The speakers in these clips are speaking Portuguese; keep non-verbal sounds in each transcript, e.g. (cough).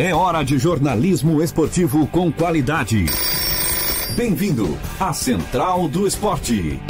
É hora de jornalismo esportivo com qualidade. Bem-vindo à Central do Esporte.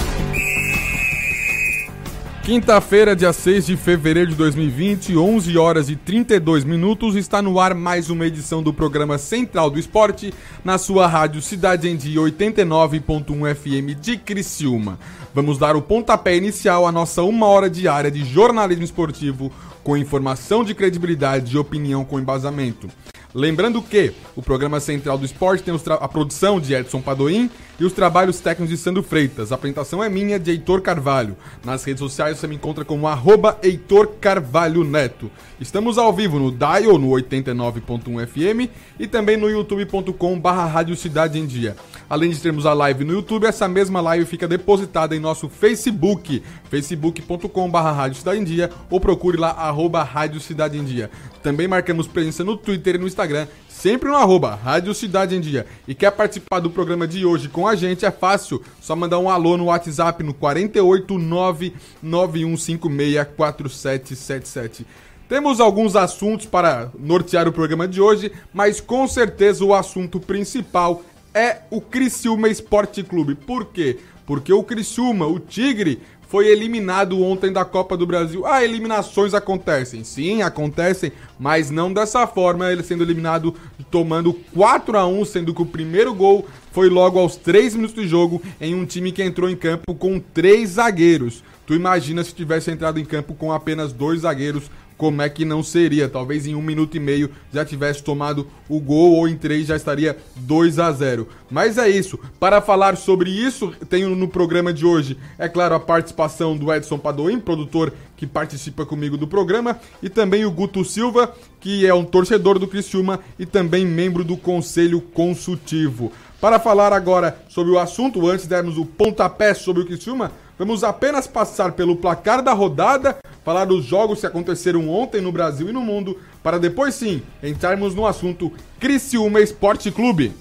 Quinta-feira, dia 6 de fevereiro de 2020, 11 horas e 32 minutos, está no ar mais uma edição do programa Central do Esporte, na sua rádio Cidade em Dia 89.1 FM de Criciúma. Vamos dar o pontapé inicial à nossa uma hora diária de jornalismo esportivo com informação de credibilidade e opinião com embasamento. Lembrando que o programa central do esporte tem a produção de Edson Padoim e os trabalhos técnicos de Sandro Freitas. A apresentação é minha, de Heitor Carvalho. Nas redes sociais você me encontra como arroba Heitor Carvalho Neto. Estamos ao vivo no Dial, no 89.1 FM e também no youtube.com barra Cidade em Dia. Além de termos a live no YouTube, essa mesma live fica depositada em nosso Facebook, facebook.com barra Cidade em Dia ou procure lá arroba Rádio Cidade em Dia. Também marcamos presença no Twitter e no Instagram sempre no arroba Rádio Cidade em Dia. E quer participar do programa de hoje com a gente, é fácil, só mandar um alô no WhatsApp no 48991564777. Temos alguns assuntos para nortear o programa de hoje, mas com certeza o assunto principal é o Criciúma Esporte Clube. Por quê? Porque o Criciúma, o Tigre, foi eliminado ontem da Copa do Brasil. Ah, eliminações acontecem. Sim, acontecem, mas não dessa forma, ele sendo eliminado tomando 4 a 1 sendo que o primeiro gol foi logo aos 3 minutos de jogo em um time que entrou em campo com três zagueiros. Tu imagina se tivesse entrado em campo com apenas dois zagueiros, como é que não seria? Talvez em um minuto e meio já tivesse tomado o gol ou em três já estaria 2 a 0. Mas é isso. Para falar sobre isso, tenho no programa de hoje, é claro, a participação do Edson Padoim, produtor que participa comigo do programa, e também o Guto Silva, que é um torcedor do Criciúma e também membro do Conselho Consultivo. Para falar agora sobre o assunto, antes de darmos o pontapé sobre o Criciúma, vamos apenas passar pelo placar da rodada, falar dos jogos que aconteceram ontem no Brasil e no mundo, para depois sim entrarmos no assunto Criciúma Esporte Clube.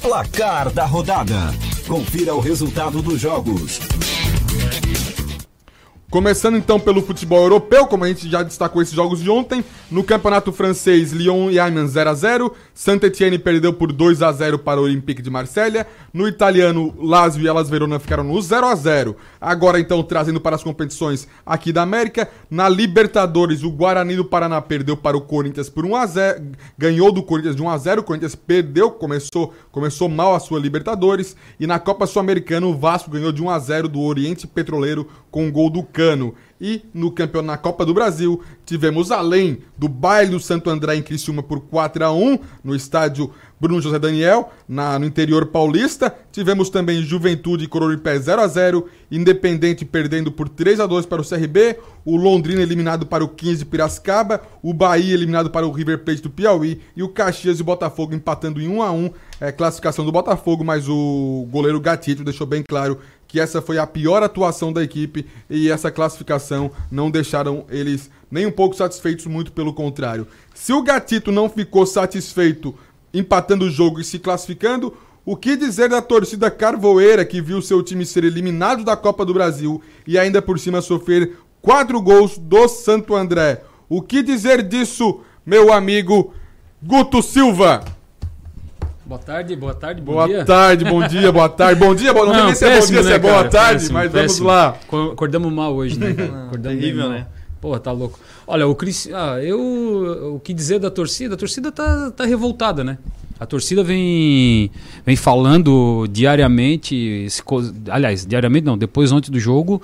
Placar da rodada. Confira o resultado dos jogos. Começando então pelo futebol europeu, como a gente já destacou esses jogos de ontem, no campeonato francês, Lyon e Ayman 0 a 0, Saint-Etienne perdeu por 2 a 0 para o Olympique de Marselha, no italiano, Lazio e Elas Verona ficaram no 0 a 0. Agora então trazendo para as competições aqui da América, na Libertadores, o Guarani do Paraná perdeu para o Corinthians por 1 a 0, ganhou do Corinthians de 1 a 0, o Corinthians perdeu, começou, começou mal a sua Libertadores, e na Copa Sul-Americana o Vasco ganhou de 1 a 0 do Oriente Petroleiro com um gol do Cano. E no campeonato na Copa do Brasil, tivemos além do baile do Santo André em Criciúma por 4 a 1 no estádio Bruno José Daniel, na, no interior paulista. Tivemos também Juventude e Cororipé 0 a 0 Independente perdendo por 3 a 2 para o CRB, o Londrina eliminado para o 15 de Piracicaba, o Bahia eliminado para o River Plate do Piauí e o Caxias e o Botafogo empatando em 1 a 1 é, classificação do Botafogo, mas o goleiro Gatito deixou bem claro que essa foi a pior atuação da equipe e essa classificação não deixaram eles nem um pouco satisfeitos, muito pelo contrário. Se o Gatito não ficou satisfeito empatando o jogo e se classificando, o que dizer da torcida carvoeira que viu seu time ser eliminado da Copa do Brasil e ainda por cima sofrer quatro gols do Santo André? O que dizer disso, meu amigo Guto Silva? Boa tarde, boa tarde, bom boa dia. Boa tarde, bom dia, boa tarde, bom dia, boa (laughs) Não, não, sei se é bom dia, se é né, boa cara? tarde, Péssimo, mas péssimo. vamos lá. Co- Acordamos mal hoje, né? (laughs) Acordamos terrível, né? Porra, tá louco. Olha, o Cris. Ah, eu. O que dizer da torcida? A torcida tá, tá revoltada, né? A torcida vem, vem falando diariamente. esse co- aliás, diariamente não, depois ontem do jogo,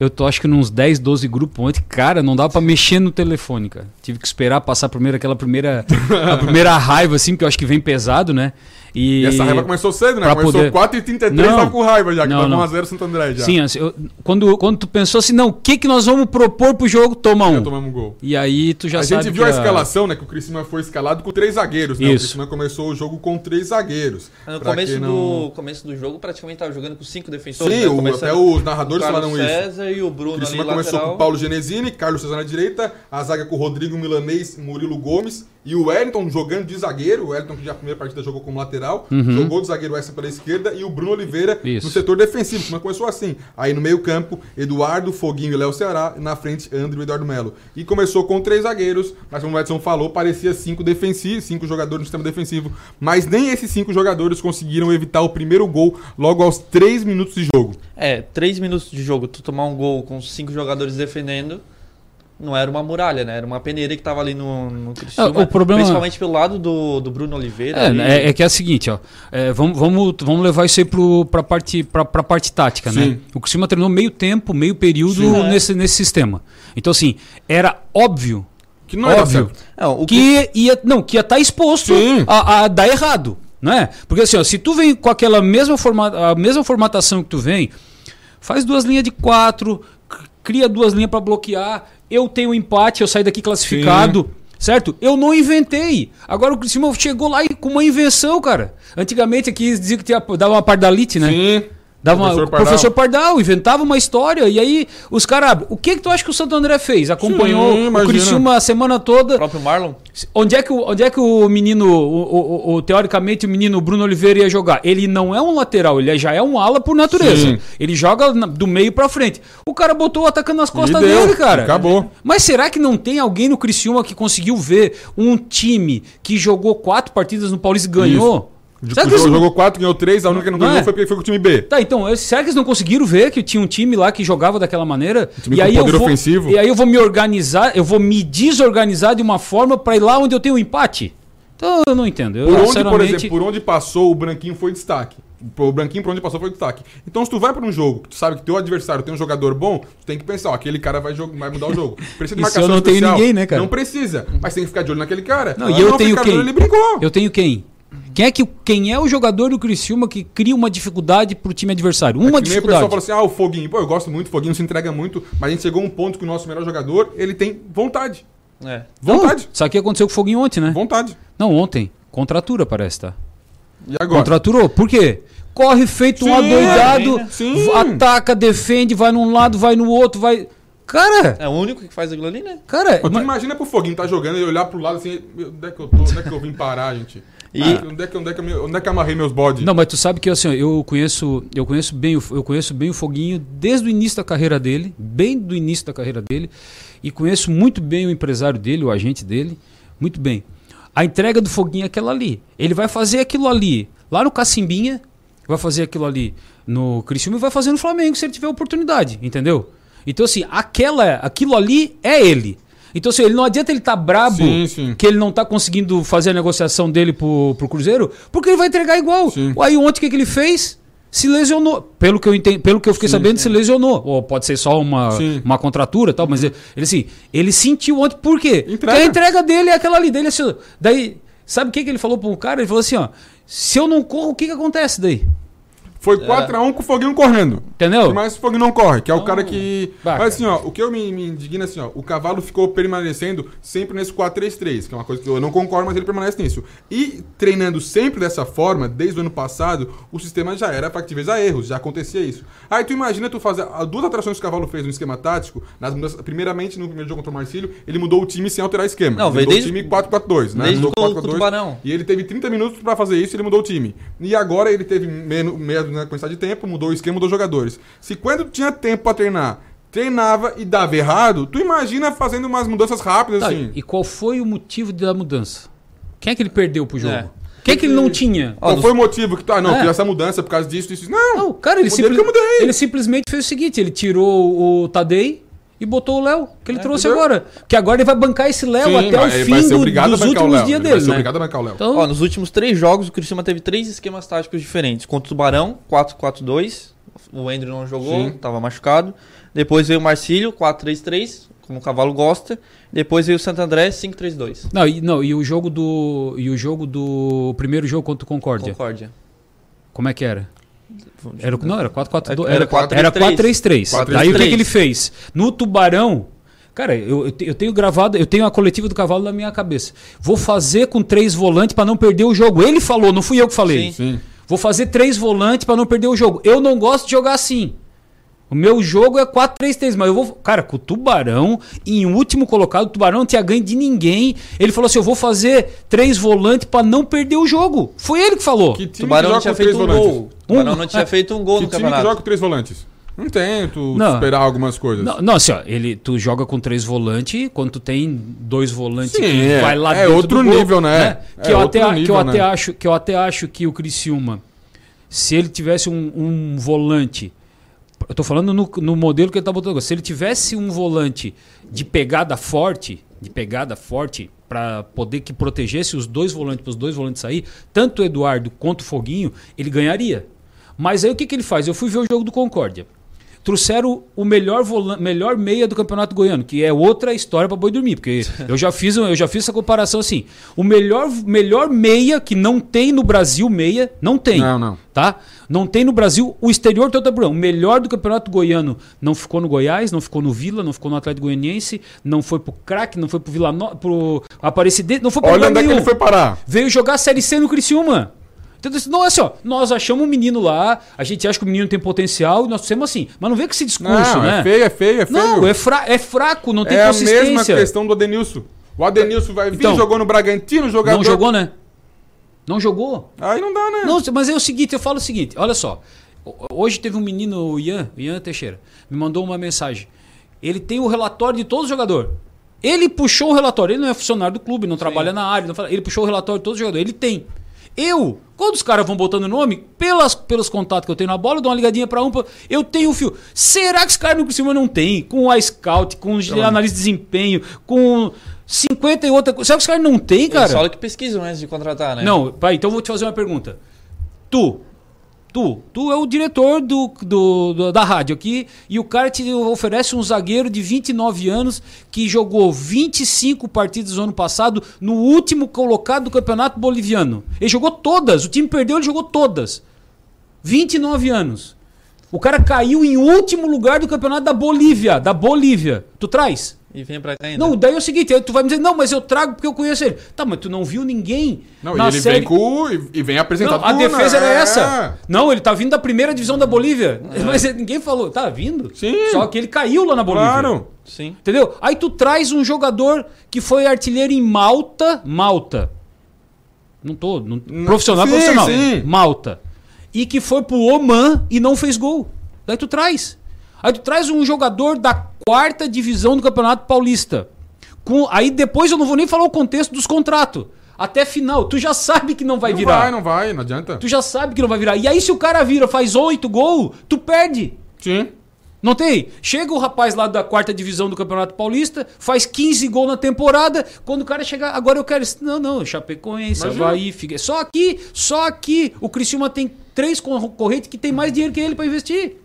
eu tô acho que nos 10, 12 grupos ontem. Cara, não dava pra mexer no telefone, cara. Tive que esperar passar primeiro aquela primeira, (laughs) a primeira raiva, assim, porque eu acho que vem pesado, né? E, E essa raiva começou cedo, né? Começou poder- 4h33, Não. tava com raiva já, que Não, tava não. 1x0 Santo André já. Sim, assim, eu- quando, quando tu pensou assim, não, o que, que nós vamos propor pro jogo? Toma Já um. tomamos um gol. E aí tu já a sabe gente viu a escalação, né? Que o Criciúma foi escalado com três zagueiros, né? Isso. O Criciúma começou o jogo com três zagueiros. No Pra começo, não- do, começo do jogo, praticamente tava jogando com cinco defensores. Sim, né? o- até os narradores o falaram isso. César e o O Bruno ali Criciúma começou lateral. com o Paulo Genesini, Carlos César na direita, a zaga com o Rodrigo Milanês, Murilo Gomes e o Wellington jogando de zagueiro. O Wellington que já a primeira partida jogou como lateral. lateral, jogou de zagueiro extra pela esquerda e o Bruno Oliveira Isso. no setor defensivo. Mas começou assim. Aí no meio-campo, Eduardo, Foguinho e Léo Ceará. E na frente, André e Eduardo Melo. E começou com três zagueiros, mas como o Edson falou, parecia cinco defensivos, cinco jogadores no sistema defensivo. Mas nem esses cinco jogadores conseguiram evitar o primeiro gol logo aos três minutos de jogo. É, três minutos de jogo, tu tomar um gol com cinco jogadores defendendo, não era uma muralha, né? Era uma peneira que tava ali no, no Criciúma, É, o problema- Principalmente pelo lado do, do Bruno Oliveira. É, ali. é, é que é o seguinte, ó. é, vamos, vamos, vamos levar isso aí pro, pra, parte, pra, pra parte tática, né? Sim. O Criciúma treinou meio tempo, meio período Sim. É. nesse, nesse sistema. Então, assim, era óbvio, Que não óbvio. Não, o que ia, não, que ia estar exposto Sim. a, a dar errado, né? Porque assim, ó, se tu vem com aquela mesma, forma, a mesma formatação que tu vem, faz duas linhas de quatro, cria duas linhas para bloquear, eu tenho empate, eu saio daqui classificado. Certo? Eu não inventei. Agora o Criciúma chegou lá e com uma invenção, cara. Antigamente aqui dizia que tinha, dava uma pardalite, né? Sim. Dava uma, Professor o Pardal. professor Pardal inventava uma história e aí os caras. O que que tu acha que o Santo André fez? Acompanhou Sim, o. Criciúma a semana o toda. próprio Marlon. Onde é que o, onde é que o menino, o, o- o- teoricamente, o menino Bruno Oliveira ia jogar? Ele não é um lateral, ele já é um ala por natureza. Sim. Ele joga do meio pra frente. O cara botou o atacando nas costas deu, dele, cara. acabou. Mas será que não tem alguém no Criciúma que conseguiu ver um time que jogou quatro partidas no Paulista e ganhou? Será que Jogou, eles- jogou quatro, ganhou três, a única que não Não ganhou é? foi porque foi com o time B. Tá, então, será que eles não conseguiram ver que tinha um time lá que jogava daquela maneira? time e aí poder eu vou, ofensivo. E aí eu vou me organizar, eu vou me desorganizar de uma forma pra ir lá onde eu tenho um empate? Então eu não entendo. Eu, Por onde, por sinceramente, exemplo, por onde passou, o branquinho foi destaque. O branquinho por onde passou foi destaque. Então, se tu vai pra um jogo, que tu sabe que teu adversário tem um jogador bom, tu tem que pensar, ó, aquele cara vai, jogar, vai mudar o jogo. (laughs) Precisa de marcação eu não tenho especial. ninguém, né, cara? Não precisa, mas tem que ficar de olho naquele cara. Não, Ah, e eu tenho ficar de quem? olho, Ele brincou. Eu tenho quem? Quem é, que, quem é o jogador do Criciúma que cria uma dificuldade pro time adversário? Uma Que nem o pessoal dificuldade. fala assim, ah, o Foguinho. Pô, eu gosto muito, o Foguinho se entrega muito, mas a gente chegou a um ponto que o nosso melhor jogador, ele tem vontade. É. Vontade. Não, Sabe o que aconteceu com o Foguinho ontem, né? Vontade. Não, ontem. Contratura, parece, tá? E agora? Contraturou. Por quê? Corre feito um Sim, adoidado, sim. ataca, defende, vai num lado, vai no outro, vai. Cara, É o único que faz aquilo ali, né? cara, Mas imagina pro Foguinho tá jogando e olhar pro lado assim, onde é que eu tô? Onde é que eu vim parar, gente? E- Ah, onde, é que, onde, é que eu, onde é que eu amarrei meus bodes? Não, mas tu sabe que assim, eu conheço, eu conheço bem, o- eu conheço bem o Foguinho desde o início da carreira dele, bem do início da carreira dele, e conheço muito bem o empresário dele, o agente dele, muito bem. A entrega do Foguinho é aquela ali. Ele vai fazer aquilo ali lá no Cacimbinha, vai fazer aquilo ali no Criciúma e vai fazer no Flamengo se ele tiver oportunidade, entendeu? Então assim, aquela, aquilo ali é ele. Então assim, ele não adianta ele estar brabo Sim, sim. que ele não tá conseguindo fazer a negociação dele pro, pro Cruzeiro, porque ele vai entregar igual. Sim. Aí ontem o que, que ele fez? Se lesionou. Pelo que eu, entendi, pelo que eu fiquei sabendo, se lesionou. Ou pode ser só uma, Sim. uma contratura e tal, mas ele, ele, assim, ele sentiu ontem. Por quê? Porque Entrega. a entrega dele é aquela ali. Dele, assim, daí, sabe o que, que ele falou pro cara? Ele falou assim: ó, se eu não corro, o que, que acontece daí? Foi 4x1 com o Foguinho correndo. Entendeu? Mas o Foguinho não corre, que é o cara que. Mas assim, ó, o que eu me, me indigna assim, ó, o cavalo ficou permanecendo sempre nesse 4-3-3, que é uma coisa que eu não concordo, mas ele permanece nisso. E treinando sempre dessa forma, desde o ano passado, o sistema já era factível a erros, já acontecia isso. Aí tu imagina tu fazer as duas alterações que o cavalo fez no esquema tático, nas mudanças, primeiramente no primeiro jogo contra o Marcílio, ele mudou o time sem alterar esquema. Não, ele veio mudou desde- o time 4-4-2, né? desde Mudou o gol 4-4-2, com o Tubarão. E ele teve 30 minutos pra fazer isso e ele mudou o time. E agora ele teve menos, menos né, quantidade de tempo, mudou o esquema, mudou os jogadores. Se quando tinha tempo pra treinar, treinava e dava errado, tu imagina fazendo umas mudanças rápidas Tá, assim. E qual foi o motivo da mudança? Quem é que ele perdeu pro jogo? É. Quem é que ele não tinha? Qual nos- foi o motivo que tu, ah, não, É. fiz essa mudança por causa disso, disso, disso. Não, Não, cara, ele, simples- porque eu mudei. ele simplesmente fez o seguinte: ele tirou o Tadei e botou o Léo, que ele trouxe entendeu? agora. Que agora ele vai bancar esse Léo Sim, até o fim do- dos últimos dias Ele dele. Vai ser né? obrigado a bancar o Léo. Então, Ó, nos últimos três jogos, o Criciúma teve três esquemas táticos diferentes. Contra o Tubarão, 4-4-2. O Andrew não jogou, Sim. tava machucado. Depois veio o Marcílio, 4-3-3, como o Cavalo gosta. Depois veio o Santo André, 5-3-2. não, e, não, e o jogo do. E o jogo do. o primeiro jogo contra o Concórdia. Concórdia. Como é que era? Era, não, era 4-4-2. Era Era 4-3-3. era 4-3-3. 4-3-3. Daí o que, que ele fez? No Tubarão. Cara, eu, eu te- eu tenho gravado, eu tenho a coletiva do cavalo na minha cabeça. Vou fazer com três volantes pra não perder o jogo. Ele falou, não fui eu que falei. Sim. Sim. Vou fazer três volantes pra não perder o jogo. Eu não gosto de jogar assim. O meu jogo é 4-3-3, mas eu vou. Cara, com o Tubarão, em último colocado, o Tubarão não tinha ganho de ninguém. Ele falou assim: eu vou fazer três volantes pra não perder o jogo. Foi ele que falou. Que time Tubarão que não joga tinha com três feito um volantes? gol. O Tubarão Um- não tinha é. feito um gol Que no time que campeonato. joga com três volantes? Não tem, tu Não. esperar algumas coisas. Não, não, assim, ó, ele, tu joga com três volantes, quando tu tem dois volantes Sim, que é. vai lá É dentro outro do gol, nível, né? Que, É eu outro até, que, nível, eu até né? acho, que eu até acho que o Criciúma, se ele tivesse um, um volante, eu tô falando no, no modelo que ele tá botando agora, se ele tivesse um volante de pegada forte, de pegada forte, para poder que protegesse os dois volantes, para os dois volantes sair, tanto o Eduardo quanto o Foguinho, ele ganharia. Mas aí o que, que ele faz? Eu fui ver o jogo do Concórdia. Trouxeram o melhor, melhor meia do Campeonato Goiano, que é outra história para boi dormir, porque (laughs) eu já fiz, eu já fiz essa comparação assim. O melhor, melhor meia que não tem no Brasil meia, não tem. Não, não. Tá? Não tem no Brasil o exterior do Taburão. O melhor do Campeonato Goiano não ficou no Goiás, não ficou no Vila, não ficou no Atlético Goianiense, não foi pro Crack, não foi pro Vila no... pro Aparecidense, não foi pra Olha onde é que ele foi parar. Veio jogar a Série C no Criciúma. Entendeu? Não é assim, ó. Nós achamos um menino lá, a gente acha que o menino tem potencial, e nós fizemos assim. Mas não vê com esse discurso, Não, né? é feio, é feio, é feio. Não, é, fra é fraco, não tem É a consistência. mesma questão do Adenilson. O Adenilson vai vir, Então, jogou no Bragantino, jogador... Não jogou, né? Não jogou. Aí não dá, né? Não, mas é o seguinte, eu falo o seguinte, olha só. Ho- Hoje teve um menino, o Ian, Ian Teixeira, me mandou uma mensagem. Ele tem o relatório de todos os jogadores. Ele puxou o relatório, ele não é funcionário do clube, não trabalha na área, fala- ele puxou o relatório de todos os jogadores, ele tem. Eu, quando os caras vão botando nome, pelas, pelos contatos que eu tenho na bola, eu dou uma ligadinha pra um, pra- eu tenho o fio. Será que os caras no cima não tem? Com o iScout, com o analista de desempenho, com 50 e outra coisa. Será que os caras não tem, cara? Eles falam que pesquisam antes de contratar, né? Não, pai, então eu vou te fazer uma pergunta. Tu, tu, tu é o diretor do, do- do- da rádio aqui e o cara te oferece um zagueiro de 29 anos que jogou 25 partidas no ano passado no último colocado do campeonato boliviano. Ele jogou todas, o time perdeu, ele jogou todas. 29 anos. O cara caiu em último lugar do campeonato da Bolívia, da Bolívia. Tu traz? E vem pra cá ainda. Não, daí é o seguinte, aí tu vai me dizer, não, mas eu trago porque eu conheço ele. Tá, mas tu não viu ninguém Não, na e ele série... vem com... E, e vem apresentado Não, a defesa né? era É. essa. Não, ele tá vindo da primeira divisão da Bolívia. (laughs) Mas ninguém falou. Tá vindo? Sim. Só que ele caiu lá na Bolívia. Claro. Sim. Entendeu? Aí tu traz um jogador que foi artilheiro em Malta. Malta. Não tô. Não, profissional, sim, profissional. sim. Malta. E que foi pro Oman e não fez gol. Daí tu traz. Aí tu traz um jogador da quarta divisão do Campeonato Paulista. Com, aí depois eu não vou nem falar o contexto dos contratos. Até final. Tu já sabe que não vai não virar. vai, não vai, não adianta. Tu já sabe que não vai virar. E aí, se o cara vira, faz oito gols, tu perde. Sim. Não tem? Chega o rapaz lá da quarta divisão do Campeonato Paulista, faz 15 gols na temporada. Quando o cara chegar, agora eu quero. Não, não, Chapecoense, Imagina. Havaí, Figueiredo. Só aqui, só aqui, o Criciúma tem três concorrentes que tem mais dinheiro que ele pra investir.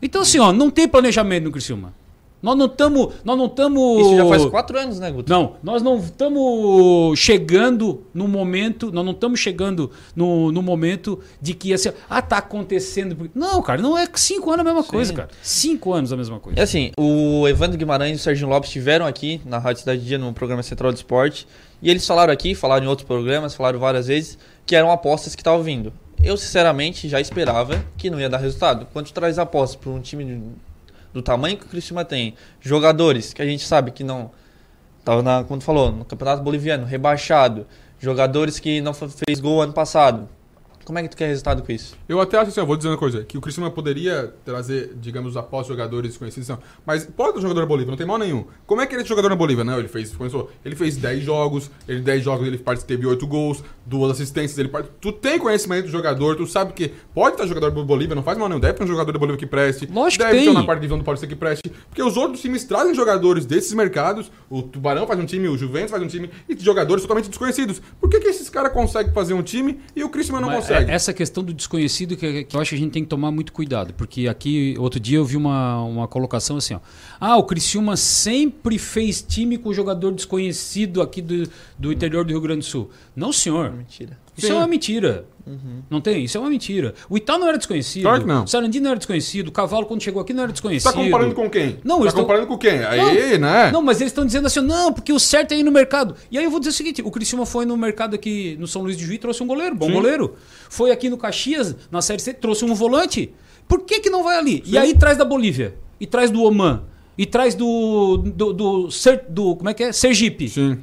Então, assim, ó, não tem planejamento no Criciúma. Nós não estamos. Nós não estamos. Isso já faz quatro anos, né, Guto? Não, nós não estamos chegando no momento, nós não estamos chegando no, no momento de que assim, ah, tá acontecendo. Não, cara, não é cinco anos a mesma coisa, cara. Cinco anos a mesma coisa. E assim, o Evandro Guimarães e o Serginho Lopes estiveram aqui na Rádio Cidade Dia, no programa Central do Esporte, e eles falaram aqui, falaram em outros programas, falaram várias vezes, que eram apostas que estavam vindo. Eu, sinceramente, já esperava que não ia dar resultado. Quando traz apostas para um time do tamanho que o Criciúma tem, jogadores que a gente sabe que não... Tava na, tu falou, no Campeonato Boliviano, rebaixado, jogadores que não fe- fez gol ano passado. Como é que tu quer resultado com isso? Eu até acho assim, eu vou dizendo uma coisa, que o Criciúma poderia trazer, digamos, após jogadores conhecidos, não. mas pode ter jogador na Bolívia, não tem mal nenhum. Como é que ele é jogador na Bolívia? Não, ele fez, começou, ele fez 10 jogos, ele 10 jogos ele teve 8 gols, duas assistências, ele part- tu tem conhecimento do jogador, tu sabe que pode estar jogador da Bolívia, não faz mal nenhum, deve ter um jogador da Bolívia que preste, Lógico que deve ter um tem. na parte de divisão do Paulista que preste, porque os outros times trazem jogadores desses mercados, o Tubarão faz um time, o Juventus faz um time, e jogadores totalmente desconhecidos. Por que, que esses caras conseguem fazer um time e o Criciúma não Mas consegue? É- Essa questão do desconhecido que, que eu acho que a gente tem que tomar muito cuidado. Porque aqui, outro dia, eu vi uma, uma colocação assim: ó. Ah, o Criciúma sempre fez time com jogador desconhecido aqui do, do interior do Rio Grande do Sul. Não, senhor. Mentira. Isso Sim. é uma mentira. Não tem? Isso é uma mentira. O Itaú não era desconhecido. Claro que não. O Sarandi não era desconhecido. O Cavalo, quando chegou aqui, não era Você desconhecido. tá comparando com quem? Não, tá eles tão- comparando com quem? Aí, né? Não, mas eles estão dizendo assim, não, porque o certo é ir no mercado. E aí eu vou dizer o seguinte: o Criciúma foi no mercado aqui no São Luís de Juiz e trouxe um goleiro, bom Sim. goleiro. Foi aqui no Caxias, na Série C, trouxe um volante. Por que, que não vai ali? E aí traz da Bolívia, e traz do Oman, e traz do. do, do, Ser- do- como é que é? Sergipe. Sim.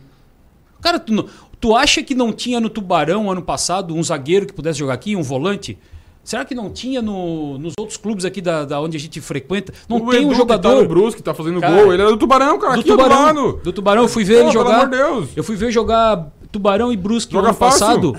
Cara, tu, não- tu acha que não tinha no Tubarão ano passado um zagueiro que pudesse jogar aqui, um volante? Será que não tinha no- nos outros clubes aqui da, da onde a gente frequenta? Não o tem Edu um que jogador. tá no Brusque, tá fazendo Cara, gol. Ele era do Tubarão, cara. do aqui Tubarão. do Tubarão, eu fui ver Pô, ele pelo jogar. amor de Deus. Eu fui ver jogar Tubarão e Brusque Joga ano fácil. passado.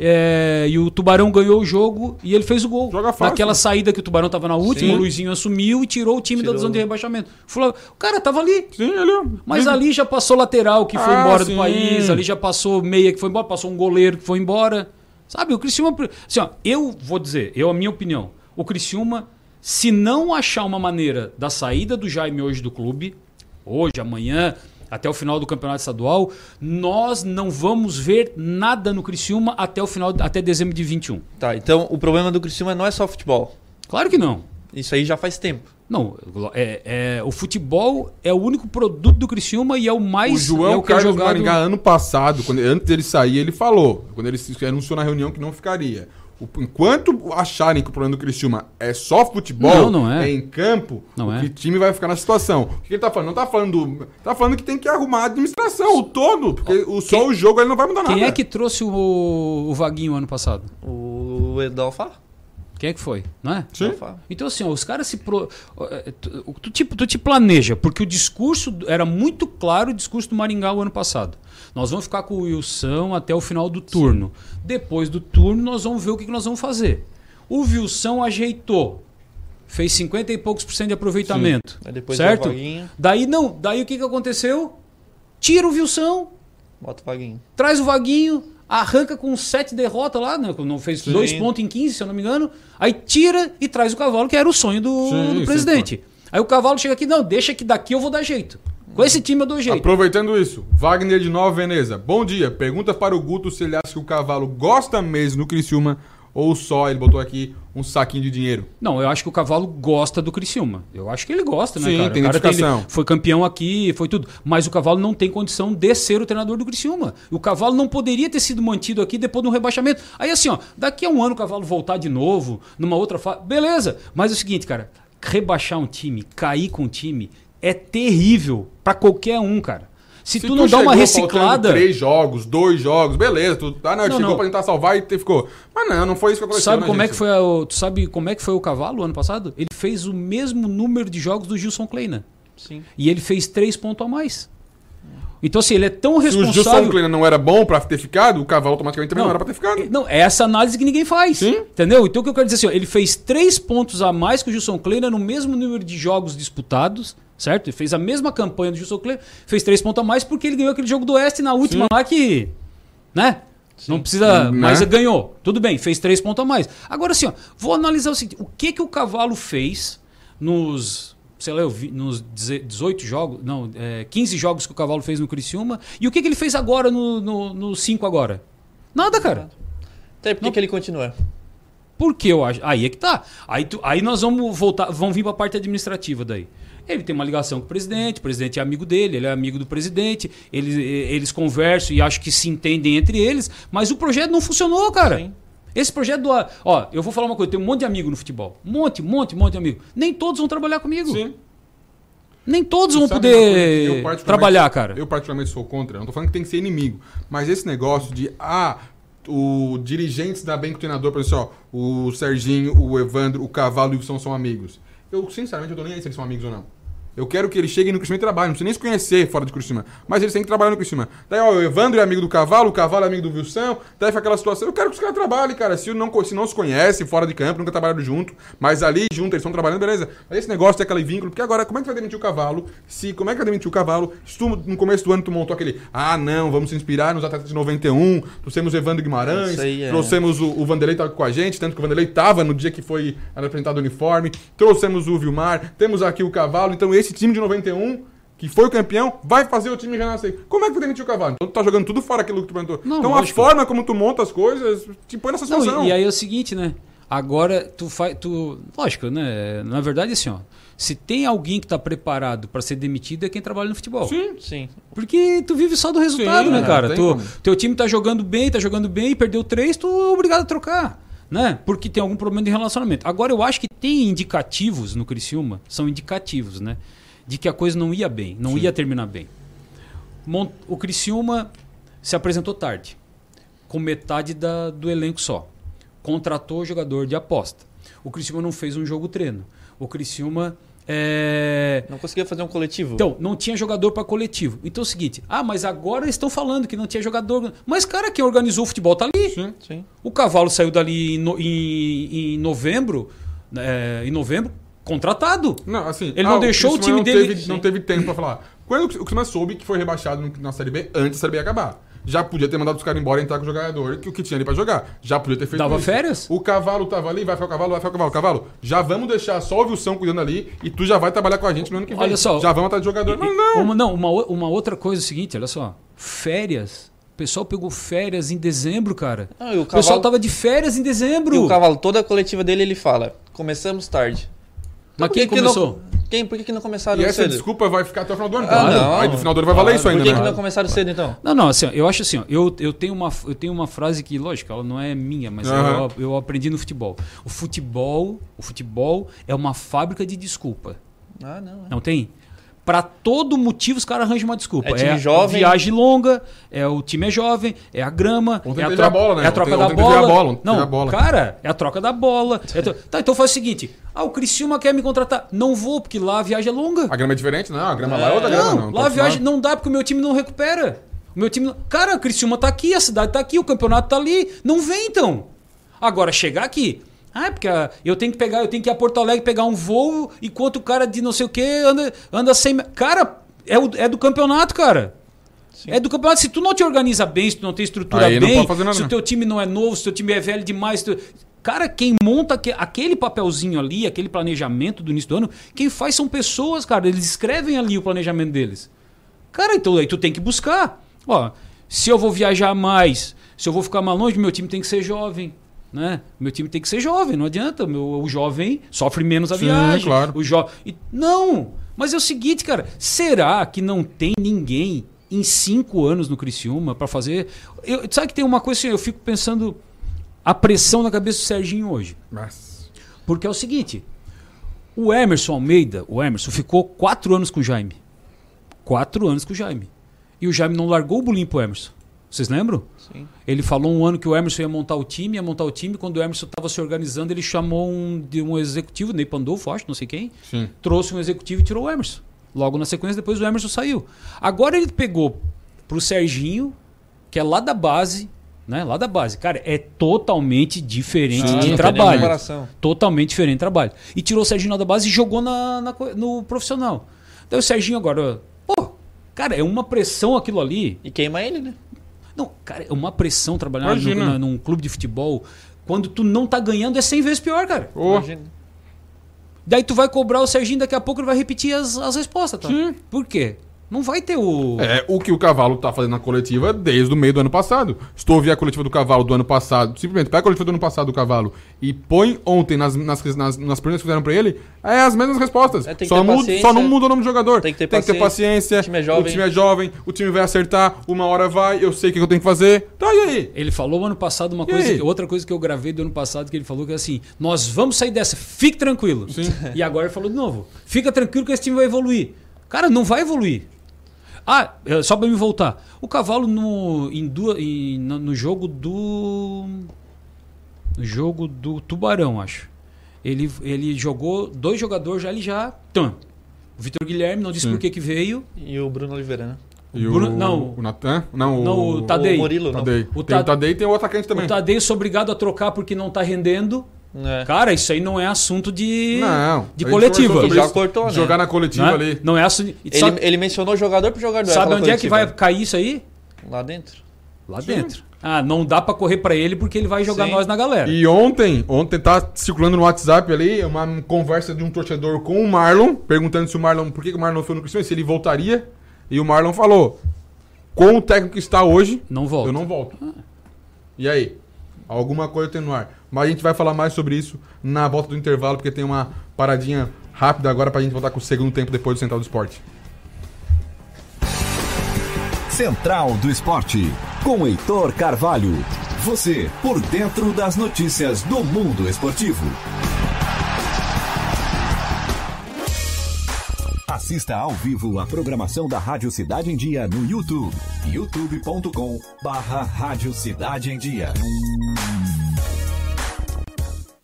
É, e o Tubarão ganhou o jogo e ele fez o gol. Joga fácil. Naquela saída que o Tubarão tava na última, Sim. o Luizinho assumiu e tirou o time da Tirou. zona de rebaixamento. Falou, o cara tava ali. Sim, ele. Mas ali já passou lateral que foi Ah, embora sim. do país, ali já passou meia que foi embora, passou um goleiro que foi embora. Sabe, o Criciúma. Assim, ó, eu vou dizer, eu, a minha opinião, o Criciúma, se não achar uma maneira da saída do Jaime hoje do clube, hoje, amanhã, até o final do campeonato estadual, nós não vamos ver nada no Criciúma até o final, até dezembro de 21. Tá, então o problema do Criciúma não é só futebol. Claro que não. Isso aí já faz tempo. Não, é, é- o futebol é o único produto do Criciúma e é o mais O João é o que é Carlos jogado... Maringá, ano passado, quando, antes dele sair, ele falou. Quando ele anunciou na reunião que não ficaria. O- enquanto acharem que o problema do Criciúma é só futebol, Não, não é. em campo, Não o é. que time vai ficar na situação. O que ele tá falando? Não tá falando. do- Tá falando que tem que arrumar a administração, o todo. Porque o, só o jogo ele não vai mudar nada. Quem é que trouxe o, o Vaguinho ano passado? O Edalfa? Quem é que foi? Não é? Sim. Então, assim, ó, os caras se. Pro... eh, Tu, tu, te, tu te planeja, porque o discurso era muito claro o discurso do Maringá o ano passado. Nós vamos ficar com o Wilson até o final do turno. Depois do turno, nós vamos ver o que, nós vamos fazer. O Wilson ajeitou. Fez 50 e poucos por cento de aproveitamento. Certo? é o Vaguinho. Daí não. Daí o que, que aconteceu? Tira o Wilson, Bota o Vaguinho. traz o Vaguinho, arranca com sete derrotas lá, né? Não fez Sim. dois pontos em 15, se eu não me engano. Aí tira e traz o cavalo, que era o sonho do, Sim, do sim, presidente. Aí o cavalo chega aqui, não, deixa que daqui eu vou dar jeito. Com esse time eu dou jeito. Aproveitando isso, Wagner de Nova Veneza. Bom dia. Pergunta para o Guto se ele acha que o cavalo gosta mesmo do Criciúma ou só ele botou aqui um saquinho de dinheiro. Não, eu acho que o cavalo gosta do Criciúma. Eu acho que ele gosta, né, Sim, cara? tem o cara identificação. foi campeão aqui, foi tudo. Mas o cavalo não tem condição de ser o treinador do Criciúma. O cavalo não poderia ter sido mantido aqui depois de um rebaixamento. Aí assim, ó, daqui a um ano o cavalo voltar de novo, numa outra fase. Beleza. Mas é o seguinte, cara, rebaixar um time, cair com um time, é terrível pra qualquer um, cara. Se, Se tu não dá uma reciclada. Três jogos, dois jogos, beleza. Tu, ah, não, Não, chegou não. pra tentar salvar e te- ficou. Mas não, não foi isso que Tu aconteceu. sabe né, como é que foi a- tu sabe como é que foi o cavalo ano passado? Ele fez o mesmo número de jogos do Gilson Kleina. Sim. E ele fez três pontos a mais. Então, assim, ele é tão Se o Gilson responsável. Kleina não era bom pra ter ficado, o cavalo automaticamente também não, Não. era pra ter ficado. Não, é essa análise que ninguém faz. Sim. Entendeu? Então o que eu quero dizer assim, ó, ele fez três pontos a mais que o Gilson Kleina no mesmo número de jogos disputados, certo? Ele fez a mesma campanha do Gilson Kleina, fez três pontos a mais porque ele ganhou aquele jogo do Oeste na última lá que. Né? Não precisa. Né? Mas ganhou. Tudo bem, fez três pontos a mais. Agora assim, ó, vou analisar o seguinte: o que que o cavalo fez nos. Sei lá, eu vi, nos 18 jogos, não, é, 15 jogos que o Cavalo fez no Criciúma. E o que, que ele fez agora no 5 no, no cinco agora? Nada, cara. Até porque Não. que ele continua. Por que eu acho? Aí é que tá. Aí, tu- aí nós vamos voltar, vamos vir para a parte administrativa daí. Ele tem uma ligação com o presidente, o presidente é amigo dele, ele é amigo do presidente, eles, eles conversam e acho que se entendem entre eles, mas o projeto não funcionou, cara. Sim. Esse projeto do. Ó, eu vou falar uma coisa, tem um monte de amigo no futebol. Um monte, monte, monte de amigo. Nem todos vão trabalhar comigo. Sim. Nem todos Tu vão eu poder trabalhar, cara. Eu particularmente sou contra. Não tô falando que tem que ser inimigo. Mas esse negócio de, ah, o dirigente dá bem com o treinador, por exemplo, ó, o Serginho, o Evandro, o Cavalo e o Wilson são amigos. Eu, sinceramente, eu tô nem aí se eles são amigos ou não. Eu quero que eles cheguem no Criciúma e trabalhem. Não precisa nem se conhecer fora de Criciúma. Mas eles têm que trabalhar no Criciúma. Daí, ó, o Evandro é amigo do Cavalo, o Cavalo é amigo do Wilson. Daí fica aquela situação. Eu quero que os caras trabalhem, cara. Se não, se não se conhece fora de campo, nunca trabalharam junto. Mas ali, junto, eles estão trabalhando, beleza. Mas esse negócio tem aquele vínculo. Porque agora, como é que vai demitir o Cavalo? Se, como é que vai demitir o Cavalo? Se tu, no começo do ano, tu montou aquele... Ah, não, vamos se inspirar nos atletas de 91. Trouxemos o Evandro Guimarães. Aí é. Trouxemos o, o Vanderlei tava com a gente. Tanto que o Vanderlei tava no dia que foi apresentado o uniforme. Trouxemos o Vilmar. Temos aqui o Cavalo. Então, esse time de 91 que foi o campeão, vai fazer o time renascer. Como é que tu demitiu o Cavalo? Então tu tá jogando tudo fora aquilo que tu perguntou. Não, então lógico. a forma como tu monta as coisas te põe nessa Não, situação. e, e aí é o seguinte, né? Agora tu faz. Tu, lógico, né? Na verdade, assim, ó. Se tem alguém que tá preparado para ser demitido é quem trabalha no futebol. Sim. Sim. Porque tu vive só do resultado, Sim, né, não cara? Tu, como. teu time tá jogando bem, tá jogando bem, perdeu três, tu é obrigado a trocar. né? Porque tem algum problema de relacionamento. Agora eu acho que tem indicativos no Criciúma, são indicativos, né? De que a coisa não ia bem, não ia terminar bem. Mon- O Criciúma se apresentou tarde, com metade da- do elenco só. Contratou jogador de aposta. O Criciúma não fez um jogo treino. O Criciúma é, Não conseguia fazer um coletivo. então, não tinha jogador para coletivo. Então é o seguinte: ah, mas agora eles estão falando que não tinha jogador. Mas, cara, quem organizou o futebol tá ali. Sim. O cavalo saiu dali em, no- em- em novembro, é, em novembro, contratado. Não, assim, Ele não o deixou o time não dele- Teve, não teve tempo pra falar. Quando o Criciúma soube que foi rebaixado na Série B antes da Série B acabar. Já podia ter mandado os caras embora e entrar com o jogador que o que tinha ali pra jogar. Já podia ter feito Dava isso. férias? O cavalo tava ali, vai ficar o cavalo, vai ficar o cavalo. Cavalo, já vamos deixar só o Wilson cuidando ali e tu já vai trabalhar com a gente no ano que vem. Olha só. Já vamos atrás de jogador. E- Não, não. Uma, não, uma, uma outra coisa é o seguinte, olha só. Férias. O pessoal pegou férias em dezembro, cara. Não, e o O pessoal cavalo, tava de férias em dezembro. e o cavalo, toda a coletiva dele, ele fala: começamos tarde. Mas quem que que não- começou? Quem? Por que, que não começaram E essa cedo? desculpa vai ficar até o final do ano. Ah, claro. não. Aí do final do ano vai valer isso ainda, Por que, que né? não começaram cedo então? Não, não, assim, eu acho assim, ó, eu, eu, tenho uma, eu tenho uma frase que, lógico, ela não é minha, mas Aham. eu, eu aprendi no futebol. O futebol, o futebol é uma fábrica de desculpa. Ah, não. é. Não tem? Pra todo motivo os caras arranjam uma desculpa. É time a jovem. viagem longa, é o time é jovem, é a grama, Ontem é a, troca, a bola, né? é a troca Ontem- da ontem bola. a bola, Não, bola. cara, é a troca da bola. É tro- Tá, então faz o seguinte, ah, o Criciúma quer me contratar. Não vou, porque lá a viagem é longa. A grama é diferente? Não, a grama lá é outra grama. Não, Não, lá a Tá viagem não dá porque o meu time não recupera. O meu time. não- Cara, a Criciúma tá aqui, a cidade tá aqui, o campeonato tá ali. Não vem então. Agora, chegar aqui. Ah, é porque ah, eu tenho que pegar, eu tenho que ir a Porto Alegre pegar um voo enquanto o cara de não sei o que anda, anda sem. Cara, é, o- é do campeonato, cara. É do campeonato. Se tu não te organiza bem, se tu não tem estrutura Aí bem, nada, se o né? teu time não é novo, se o teu time é velho demais. tu- Cara, quem monta aque- aquele papelzinho ali, aquele planejamento do início do ano, quem faz são pessoas, cara. Eles escrevem ali o planejamento deles. Cara, então aí tu tem que buscar. Ó, se eu vou viajar mais, se eu vou ficar mais longe, meu time tem que ser jovem. Né? Meu time tem que ser jovem, não adianta. Meu, o jovem sofre menos a Sim, viagem. claro. O jo... e- Não! Mas é o seguinte, cara, será que não tem ninguém em cinco anos no Criciúma pra fazer. Eu, sabe que tem uma coisa assim, eu fico pensando a pressão na cabeça do Serginho hoje. Mas... Porque é o seguinte: o Emerson Almeida, o Emerson, ficou quatro anos com o Jaime. Quatro anos com o Jaime. E o Jaime não largou o bolinho pro Emerson. Vocês lembram? Sim. Ele falou um ano que o Emerson ia montar o time, ia montar o time. Quando o Emerson estava se organizando, ele chamou um, de um executivo, Ney Pandolfo, acho, não sei quem. Sim. Trouxe um executivo e tirou o Emerson. Logo na sequência, depois o Emerson saiu. Agora ele pegou pro Serginho, que é lá da base, né? Lá da base. Cara, é totalmente diferente Sim, de trabalho. Totalmente diferente de trabalho. E tirou o Serginho lá da base e jogou na, na no profissional. Daí o Serginho agora, pô, cara, é uma pressão aquilo ali. E queima ele, né? Não, cara, é uma pressão trabalhar na- num clube de futebol. Quando tu não tá ganhando é 100 vezes pior, cara. Ô, Imagina. Daí tu vai cobrar o Serginho, daqui a pouco ele vai repetir as, as respostas, tá? Sim. Por quê? Não vai ter o. É o que o Cavalo tá fazendo na coletiva desde o meio do ano passado. Se tu ouvir a coletiva do Cavalo do ano passado, simplesmente pega a coletiva do ano passado do Cavalo e põe ontem nas, nas, nas, nas perguntas que fizeram pra ele, é as mesmas respostas. É, tem que só, ter muda, só não muda o nome do jogador. Tem que ter paciência. paciência. O time é jovem. O time é jovem, o time vai acertar, uma hora vai, eu sei o que eu tenho que fazer. Tá, e aí? Ele falou ano passado uma E coisa, aí? que- outra coisa que eu gravei do ano passado, que ele falou que é assim: nós vamos sair dessa, fique tranquilo. Sim. E agora ele falou de novo: fica tranquilo que esse time vai evoluir. Cara, não vai evoluir. Ah, é, só pra me voltar. O cavalo no, em duas, em- no, no jogo do. No jogo do Tubarão, acho. Ele, ele jogou dois jogadores já, ele já. Tum. O Vitor Guilherme não disse Sim. por que que veio. E o Bruno Oliveira, né? E Bruno- não. O Natan? Não, Não, o, o Tadei. O Murilo, não. Tadei. O Tem o Tad- Tadei tem o atacante também. O Tadeu sou obrigado a trocar porque não tá rendendo. É. Cara, isso aí não é assunto de, Não. de coletiva. Já isso. cortou, né? Jogar na coletiva né? ali. Não é assunto. Ele, sabe ele mencionou jogador por jogador. sabe onde é que vai coletiva. cair isso aí? Lá dentro. Lá dentro. Ah, não dá pra correr pra ele porque ele vai jogar Sim. nós na galera. E ontem, ontem tá circulando no WhatsApp ali uma conversa de um torcedor com o Marlon, perguntando se o Marlon, por que que o Marlon foi no Criciúma, se ele voltaria. E o Marlon falou: "Com o técnico que está hoje, Não volta. eu não volto". E aí? Alguma coisa tem no ar. Mas a gente vai falar mais sobre isso na volta do intervalo, porque tem uma paradinha rápida agora pra gente voltar com o segundo tempo depois do Central do Esporte. Central do Esporte, com Heitor Carvalho. Você por dentro das notícias do mundo esportivo. Assista ao vivo a programação da Rádio Cidade em Dia no YouTube. youtube.com barra Rádio Cidade em Dia.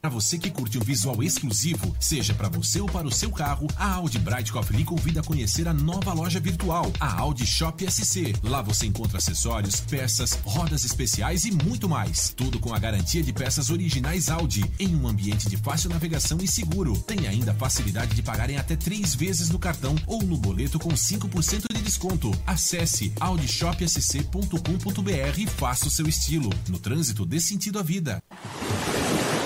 Para você que curte um visual exclusivo, seja para você ou para o seu carro, a Audi Brightcoff lhe convida a conhecer a nova loja virtual, a Audi Shop SC. Lá você encontra acessórios, peças, rodas especiais e muito mais. Tudo com a garantia de peças originais Audi, em um ambiente de fácil navegação e seguro. Tem ainda a facilidade de pagar em até três vezes no cartão ou no boleto com 5% de desconto. Acesse audishopsc.com.br e faça o seu estilo. No trânsito, dê sentido à vida.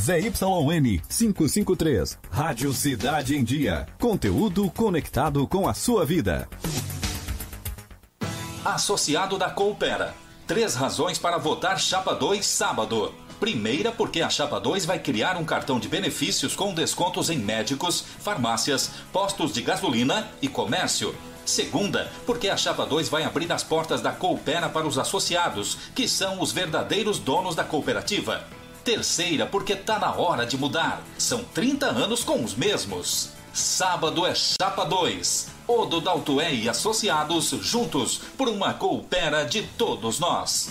ZYN 553. Rádio Cidade em Dia. Conteúdo conectado com a sua vida. Associado da Coopera. Três razões para votar Chapa 2 sábado. Primeira, porque a Chapa 2 vai criar um cartão de benefícios com descontos em médicos, farmácias, postos de gasolina e comércio. Segunda, porque a Chapa 2 vai abrir as portas da Coopera para os associados, que são os verdadeiros donos da cooperativa. Terceira, porque tá na hora de mudar. São 30 anos com os mesmos. Sábado é Chapa 2. Odo Daltué e associados juntos por uma coopera de todos nós.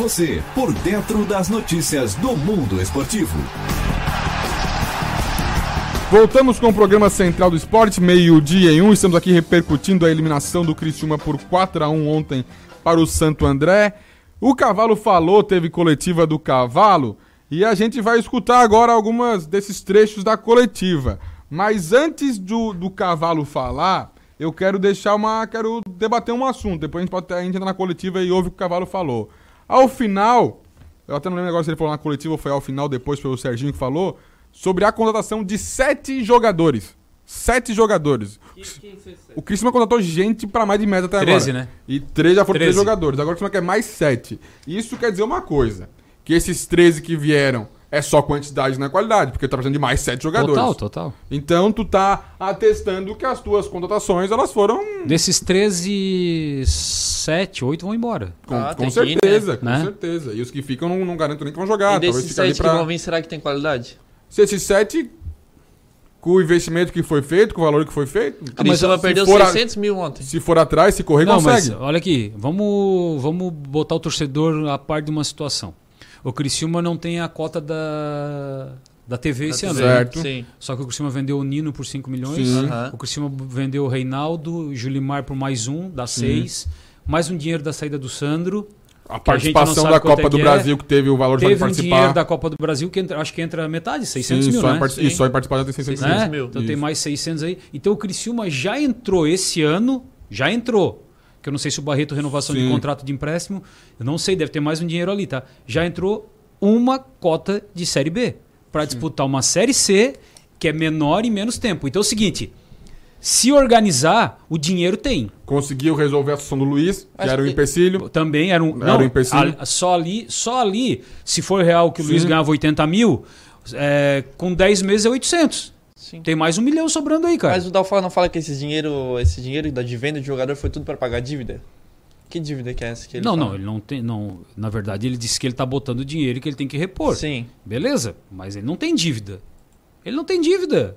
Você por dentro das notícias do mundo esportivo. Voltamos com o programa Central do Esporte, meio-dia em um. Estamos aqui repercutindo a eliminação do Criciúma por 4 a 1 ontem para o Santo André. O Cavalo falou, teve coletiva do Cavalo, e a gente vai escutar agora algumas desses trechos da coletiva. Mas antes do, do Cavalo falar, eu quero deixar uma. quero debater um assunto. Depois a gente, pode, a gente entra na coletiva e ouve o que o Cavalo falou. Ao final, eu até não lembro agora se ele falou na coletiva ou foi ao final, depois foi o Serginho que falou, sobre a contratação de sete jogadores. Sete jogadores. O Criciúma contratou gente pra mais de meta até 13, agora. né? E 13 já foram 13 13. jogadores. Agora o Criciúma quer mais 7. Isso quer dizer uma coisa. Que esses 13 que vieram é só quantidade, não é qualidade. Porque tá precisando de mais 7 jogadores. Total, total. Então tu tá atestando que as tuas contratações, elas foram... Desses 13, 7, 8 vão embora. Com, Ah, com que ir, certeza, com né? certeza. E os que ficam não, não garanto nem que vão jogar. e desses Talvez fique ali sete pra... que vão vir, será que tem qualidade? Se esses 7, com o investimento que foi feito, com o valor que foi feito... Ah, mas ela perdeu for a- 600 mil ontem. Se for atrás, se correr, Não, mas consegue. olha aqui, vamos, vamos botar o torcedor a par de uma situação. O Criciúma não tem a cota da, da TV esse ano. Certo. né? Sim. Só que o Criciúma vendeu o Nino por 5 milhões. Sim. Aham. O Criciúma vendeu o Reinaldo, o Julimar por mais um, dá 6. Mais um dinheiro da saída do Sandro. A a participação sabe da quanto Copa é do é. Brasil, que teve o valor só de Teve um participar. dinheiro da Copa do Brasil que entra- acho que entra metade, 600 Sim, mil, só né? em partic- E só em participar já tem 600 né? mil. Então tem Isso. mais 600 aí. Então o Criciúma já entrou esse ano, já entrou. Que eu não sei se o Barreto renovação de Sim. contrato de empréstimo, eu não sei, deve ter mais um dinheiro ali, tá? Já entrou uma cota de Série B para disputar uma Série C que é menor e menos tempo. Então é o seguinte, se organizar, o dinheiro tem. Conseguiu resolver a situação do Luiz, que Acho era um que- empecilho. Também era um. Era um empecilho. a- só ali, só ali, se for real que o Luiz Sim. ganhava 80 mil, é, com 10 meses é 800. Sim. Tem mais um milhão sobrando aí, cara. Mas o Dalfa não fala que esse dinheiro, esse dinheiro da de venda de jogador foi tudo para pagar dívida? Que dívida que é essa que ele não, fala? não, ele não tem. Não, na verdade, ele disse que ele tá botando dinheiro e que ele tem que repor. Sim. Beleza, mas ele não tem dívida. Ele não tem dívida.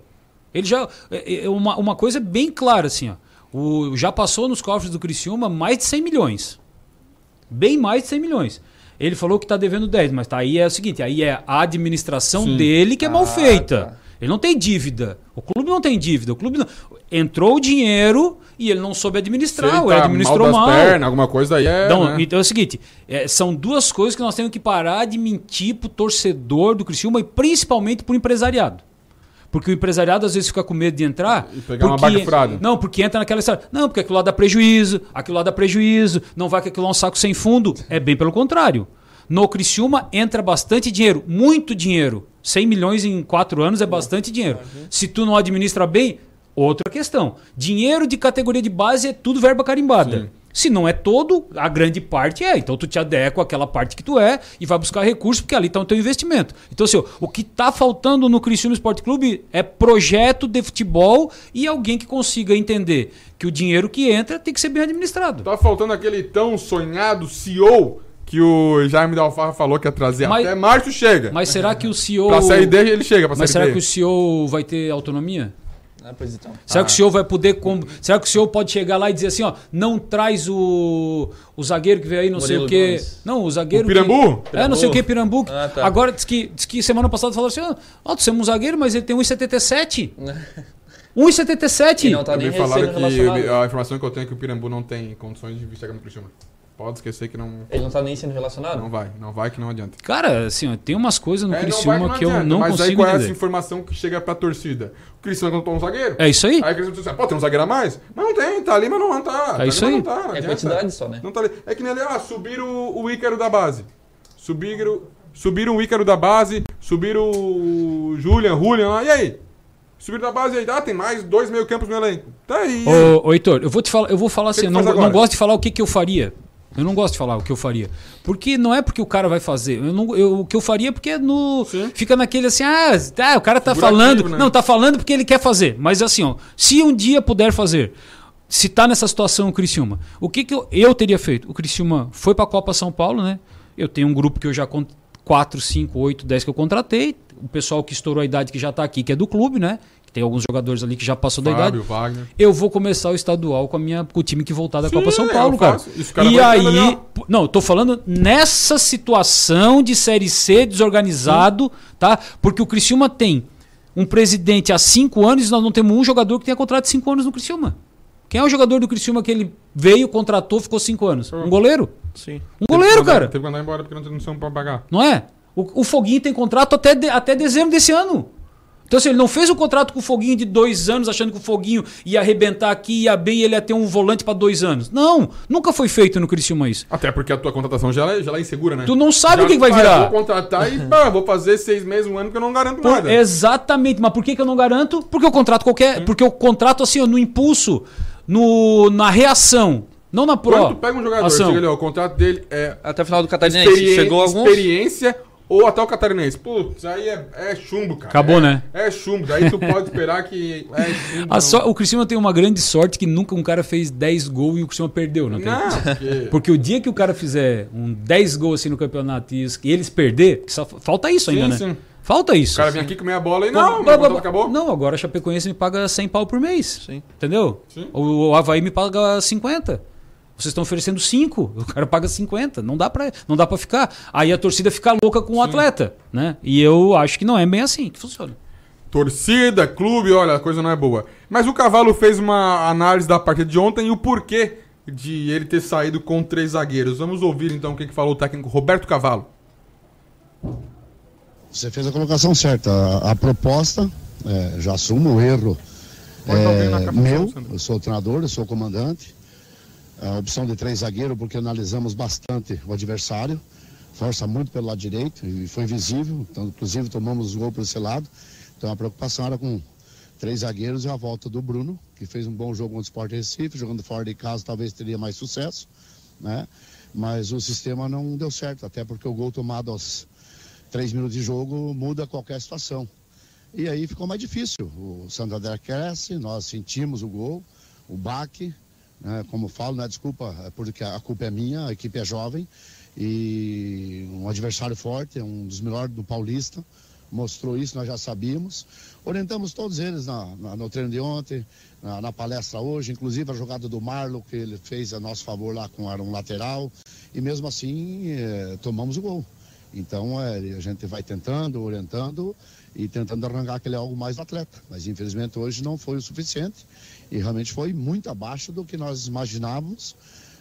Ele já. é- é uma, uma coisa bem clara, assim, ó. O, já passou nos cofres do Criciúma mais de 100 milhões. Bem mais de 100 milhões. Ele falou que tá devendo 10, mas tá aí é o seguinte, aí é a administração Sim. dele que é mal Ah, feita. tá. Ele não tem dívida. O clube não tem dívida. O clube não... entrou o dinheiro e ele não soube Se administrar, ele ou ele tá administrou mal mal. pernas, alguma coisa aí é. Então, né? então é o seguinte, é, são duas coisas que nós temos que parar de mentir pro torcedor do Criciúma e principalmente pro empresariado. Porque o empresariado às vezes fica com medo de entrar. E pegar uma porque- barca furada. Não, porque entra naquela história. Não, porque aquilo lá dá prejuízo, aquilo lá dá prejuízo, não vai que aquilo lá é um saco sem fundo. É bem pelo contrário. No Criciúma entra bastante dinheiro, muito dinheiro. 100 milhões em 4 anos é bastante dinheiro. Se tu não administra bem, outra questão. Dinheiro de categoria de base é tudo verba carimbada. Se não é todo, a grande parte é. Então tu te adequa àquela parte que tu é e vai buscar recursos, porque ali está o teu investimento. Então, assim, o que está faltando no Criciúma Esporte Clube é projeto de futebol e alguém que consiga entender que o dinheiro que entra tem que ser bem administrado. Tá faltando aquele tão sonhado CEO que o Jaime da Alfarra falou que ia trazer. Mas- Até março chega. Mas será que o CEO. Pra sair dele, ele chega pra Mas será que o CEO vai ter autonomia? Ah, pois então. Será que o senhor vai poder. Com... Será que o senhor pode chegar lá e dizer assim, ó, não traz o, o zagueiro que veio aí, não sei Murilo o quê. Gomes. Não, o zagueiro. O Pirambu? Que... É, não sei o que, Pirambu. Ah, tá. Agora diz que, diz que semana passada falaram assim: ó, ó, tu é um zagueiro, mas ele tem 1,77. 1,77. E não tá nem Me falaram que a informação que eu tenho é que o Pirambu não tem condições de chegar no Criciúma. Pode esquecer que não, Ele não tá nem sendo relacionado? não vai. Não vai que não adianta. Cara, assim, ó, tem umas coisas no É, não vai Criciúma que eu adianta, não Mas aí consigo qual é essa informação que chega pra torcida? O Criciúma contratou um zagueiro? É isso aí? Aí o Criciúma diz assim, pô, tem um zagueiro a mais? Mas não tem, tá ali, mas não tá. Tá ali, isso mas aí. Não tá, não É adianta. quantidade só, né? Não tá ali. É que nem ali, ah, subiram o, o Ícaro da base. Subiram, subiram o Ícaro da base, subiram o Julian, Julian lá, e aí? Subiram da base aí, ah, tem mais dois meio campos no elenco. Tá aí. aí? Ô, ô Heitor, eu vou te falar, eu vou falar assim, que eu não, não gosto de falar o que, que eu faria. Eu não gosto de falar o que eu faria. Porque não é porque o cara vai fazer. Eu não, eu- o que eu faria é porque é no, fica naquele assim, ah, tá, o cara tá falando. né? Não, tá falando porque ele quer fazer. Mas assim, ó, se um dia puder fazer, se tá nessa situação o Criciúma, o que, que eu, eu teria feito? O Criciúma foi pra Copa São Paulo, né? Eu tenho um grupo que eu já con 4, 5, 8, 10 que eu contratei. O pessoal que estourou a idade que já tá aqui, que é do clube, né? Tem alguns jogadores ali que já passou da idade Fábio, Wagner. eu vou começar o estadual com, a minha, com o time que voltar da Sim, Copa São eu Paulo, cara. Isso, cara E aí. Não, eu tô falando nessa situação de Série C desorganizado, tá? Porque o Criciúma tem um presidente há cinco anos e nós não temos um jogador que tenha contrato de cinco anos no Criciúma. Quem é o jogador do Criciúma que ele veio, contratou, ficou cinco anos? Um goleiro? Sim. Um goleiro, cara. Teve que mandar embora porque não tem noção pra pagar. Não é? O, o Foguinho tem contrato até, de- até dezembro desse ano. Então, assim, ele não fez um contrato com o Foguinho de dois anos, achando que o Foguinho ia arrebentar aqui, ia bem e ele ia ter um volante pra dois anos. Não, nunca foi feito no Criciúma isso. Até porque a tua contratação já é, já é insegura, né? Tu não sabe Já o que que vai virar. eu Vou contratar e pá, vou fazer seis meses, um ano que eu não garanto Por- nada. exatamente, mas por que, que eu não garanto? Porque eu contrato qualquer. Porque eu contrato assim, ó, no impulso, no, na reação, não na pro. Quando tu pega um jogador, ação. chega ali, ó, o contrato dele é Até o final do Catarinense. experi- Chegou alguns. experiência ou até o catarinense. Putz, aí é, é chumbo, cara. Acabou, É- né? É chumbo. Daí tu pode esperar que é (laughs) chumbo. Só- o Cristiano tem uma grande sorte que nunca um cara fez 10 gols e o Cristiano perdeu, não tem? Não, (laughs) porque- Porque o dia que o cara fizer um 10 gols assim no campeonato e, eles perder, só falta isso Sim, ainda, né? sim. Falta isso. O cara vem aqui comer a bola e Não, não, blá, blá. acabou. Não, agora a Chapecoense me paga 100 pau por mês. Sim. Entendeu? Sim. O, o Havaí me paga 50. Vocês estão oferecendo 5, (laughs) o cara paga 50. Não dá pra, não dá pra ficar. Aí a torcida fica louca com o atleta, né? E eu acho que não é bem assim que funciona. Torcida, clube, olha, a coisa não é boa. Mas o Cavalo fez uma análise da partida de ontem e o porquê de ele ter saído com três zagueiros. Vamos ouvir então o que que falou o técnico Roberto Cavalo. Você fez a colocação certa. A, a proposta, é, já assumo o erro Pode dar alguém na é, meu, eu sou o treinador, eu sou o comandante. A opção de três zagueiros, porque analisamos bastante o adversário, força muito pelo lado direito e foi visível, então, inclusive tomamos gol por esse lado. Então a preocupação era com três zagueiros e a volta do Bruno, que fez um bom jogo contra o Sport Recife, jogando fora de casa talvez teria mais sucesso, né? Mas o sistema não deu certo, até porque o gol tomado aos três minutos de jogo muda qualquer situação. E aí ficou mais difícil. O Santo André cresce, nós sentimos o gol, o baque, né? como falo, não é desculpa, é porque a culpa é minha, a equipe é jovem e um adversário forte, é um dos melhores do Paulista, mostrou isso, nós já sabíamos. Orientamos todos eles na, na- no treino de ontem, na, na palestra hoje, inclusive a jogada do Marlon, que ele fez a nosso favor lá com um lateral, e mesmo assim eh, tomamos o gol. Então eh, a gente vai tentando, orientando e tentando arrancar aquele algo mais do atleta. Mas infelizmente hoje não foi o suficiente e realmente foi muito abaixo do que nós imaginávamos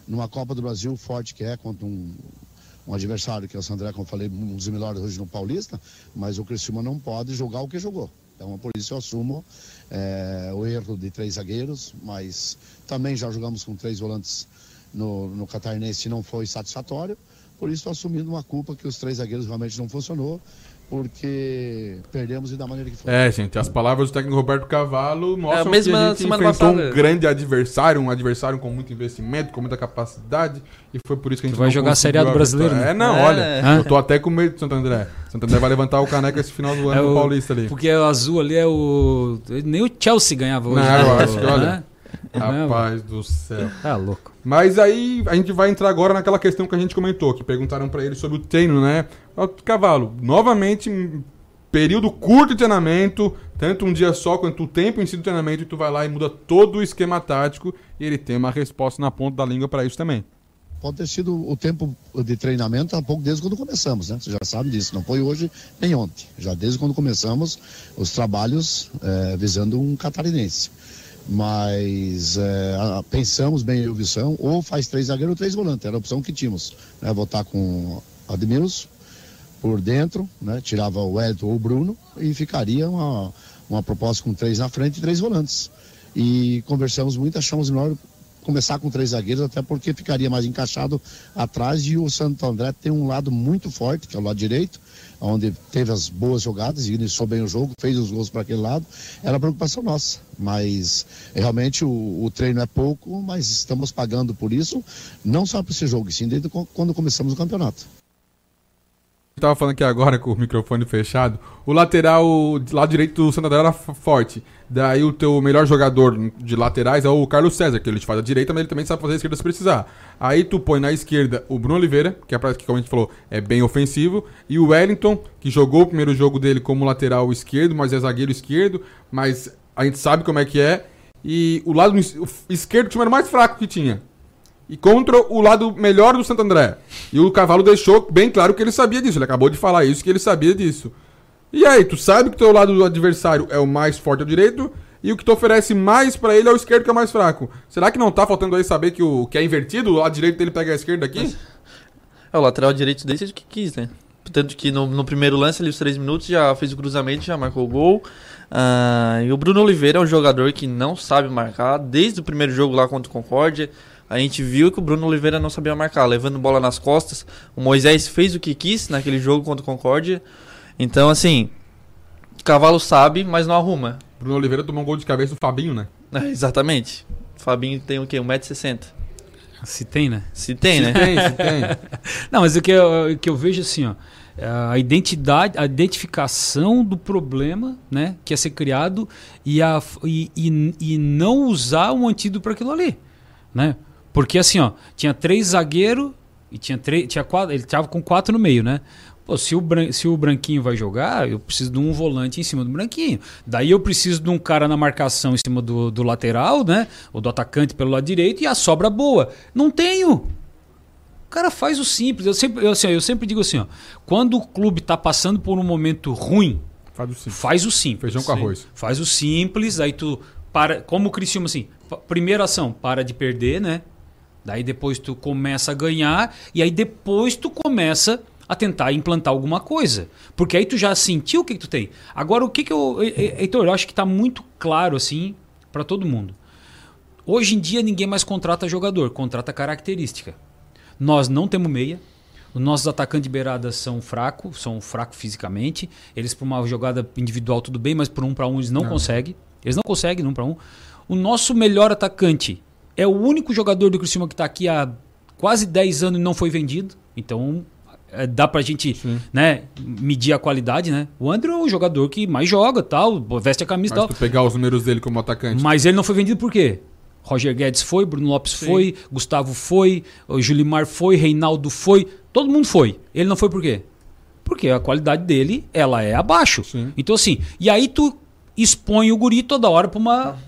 numa Copa do Brasil forte que é contra um, um adversário que é o Sandré, como eu falei, um dos melhores hoje no Paulista, mas o Criciúma não pode jogar o que jogou. Então por isso eu assumo eh, o erro de três zagueiros, mas também já jogamos com três volantes no, no Catarinense e não foi satisfatório. Por isso assumindo uma culpa que os três zagueiros realmente não funcionou, porque perdemos e da maneira que foi. É, gente, as palavras do técnico Roberto Cavalo mostram É, mesma que a gente semana enfrentou passada. um grande adversário, um adversário com muito investimento, com muita capacidade, e foi por isso que a gente vai não jogar a Série A do brasileiro, né? É, não, É. olha, Hã? eu tô até com medo de Santo André. Santo André vai levantar o caneco esse final do ano É o- Paulista ali. Porque o azul ali é o. Nem o Chelsea ganhava hoje. Não, né? eu acho que, olha? Rapaz do céu. Tá louco. Mas aí a gente vai entrar agora naquela questão que a gente comentou, que perguntaram pra ele sobre o treino, né? Cavalo, novamente, um período curto de treinamento, tanto um dia só quanto o tempo em si do treinamento, e tu vai lá e muda todo o esquema tático, e ele tem uma resposta na ponta da língua pra isso também. Pode ter sido o tempo de treinamento há pouco desde quando começamos, né? Você já sabe disso, não foi hoje nem ontem. Já desde quando começamos os trabalhos eh, visando um catarinense. Mas a- pensamos bem em opção, ou faz três zagueiros ou três volantes, era a opção que tínhamos. Né? Votar com Admilson por dentro, né? tirava o Wellington ou o Bruno e ficaria uma, uma proposta com três na frente e três volantes. E conversamos muito, achamos melhor começar com três zagueiros, até porque ficaria mais encaixado atrás e o Santo André tem um lado muito forte, que é o lado direito, onde teve as boas jogadas iniciou bem o jogo, fez os gols para aquele lado, era preocupação nossa. Mas realmente o, o treino é pouco, mas estamos pagando por isso, não só para esse jogo, sim desde quando começamos o campeonato. Tava falando aqui agora com o microfone fechado. O lateral lado direito do Santo André era forte. Daí o teu melhor jogador de laterais é o Carlos César, que ele te faz a direita, mas ele também sabe fazer a esquerda se precisar. Aí tu põe na esquerda o Bruno Oliveira, que é que como a gente falou, é bem ofensivo, e o Wellington, que jogou o primeiro jogo dele como lateral esquerdo, mas é zagueiro esquerdo, mas a gente sabe como é que é. E o lado es- o esquerdo tinha o mais fraco que tinha e contra o lado melhor do Santo André. E o Cavalo deixou bem claro que ele sabia disso. Ele acabou de falar isso, que ele sabia disso. E aí, tu sabe que o teu lado do adversário é o mais forte ao direito e o que tu oferece mais pra ele é o esquerdo que é mais fraco. Será que não tá faltando aí saber que o que é invertido, o lado direito dele pega a esquerda aqui? É, o lateral direito dele seja o que quis, né? Tanto que no, no primeiro lance, ali, os três minutos, já fez o cruzamento, já marcou o gol. Ah, e o Bruno Oliveira é um jogador que não sabe marcar. Desde o primeiro jogo lá contra o Concórdia, a gente viu que o Bruno Oliveira não sabia marcar, levando bola nas costas. O Moisés fez o que quis naquele jogo contra o Concórdia. Então, assim, o cavalo sabe, mas não arruma. Bruno Oliveira tomou um gol de cabeça do Fabinho, né? (laughs) É, exatamente. O Fabinho tem o quê? 1,60m. Se tem, né? Se tem, né? Se tem, se tem. (laughs) Não, mas o que eu, o que eu vejo assim, ó, a identidade, a identificação do problema, né, que é ser criado e, a, e, e, e não usar um antídoto para aquilo ali, né? Porque assim, ó, tinha três zagueiros e tinha três, tinha quatro, ele tava com quatro no meio, né? Pô, se o, bran- se o branquinho vai jogar, eu preciso de um volante em cima do branquinho. Daí eu preciso de um cara na marcação em cima do, do lateral, né? Ou do atacante pelo lado direito e a sobra boa. Não tenho. O cara faz o simples. Eu sempre, eu, assim, eu sempre digo assim, ó, quando o clube tá passando por um momento ruim, Faz o simples. faz o simples. Feijão com arroz. Faz o simples, aí tu para, como o Criciúma assim, primeira ação, para de perder, né? Daí depois tu começa a ganhar e aí depois tu começa a tentar implantar alguma coisa. Porque aí tu já sentiu o que, que tu tem. Agora o que que eu, Heitor, eu acho que tá muito claro assim para todo mundo. Hoje em dia ninguém mais contrata jogador, contrata característica. Nós não temos meia. Os nossos atacantes de beirada são fracos, são fracos fisicamente. Eles, para uma jogada individual, tudo bem, mas por um para um eles não, Não. conseguem. Eles não conseguem, um para um. O nosso melhor atacante é o único jogador do Criciúma que está aqui há quase 10 anos e não foi vendido. Então, é, dá pra gente né, medir a qualidade, né? O André é o jogador que mais joga, tal, veste a camisa e tal. tu pegar os números dele como atacante. Mas ele não foi vendido por quê? Roger Guedes foi, Bruno Lopes foi, Gustavo foi, o Julimar foi, Reinaldo foi, todo mundo foi. Ele não foi por quê? Porque a qualidade dele, ela é abaixo. Então assim, e aí tu expõe o guri toda hora pra uma uma-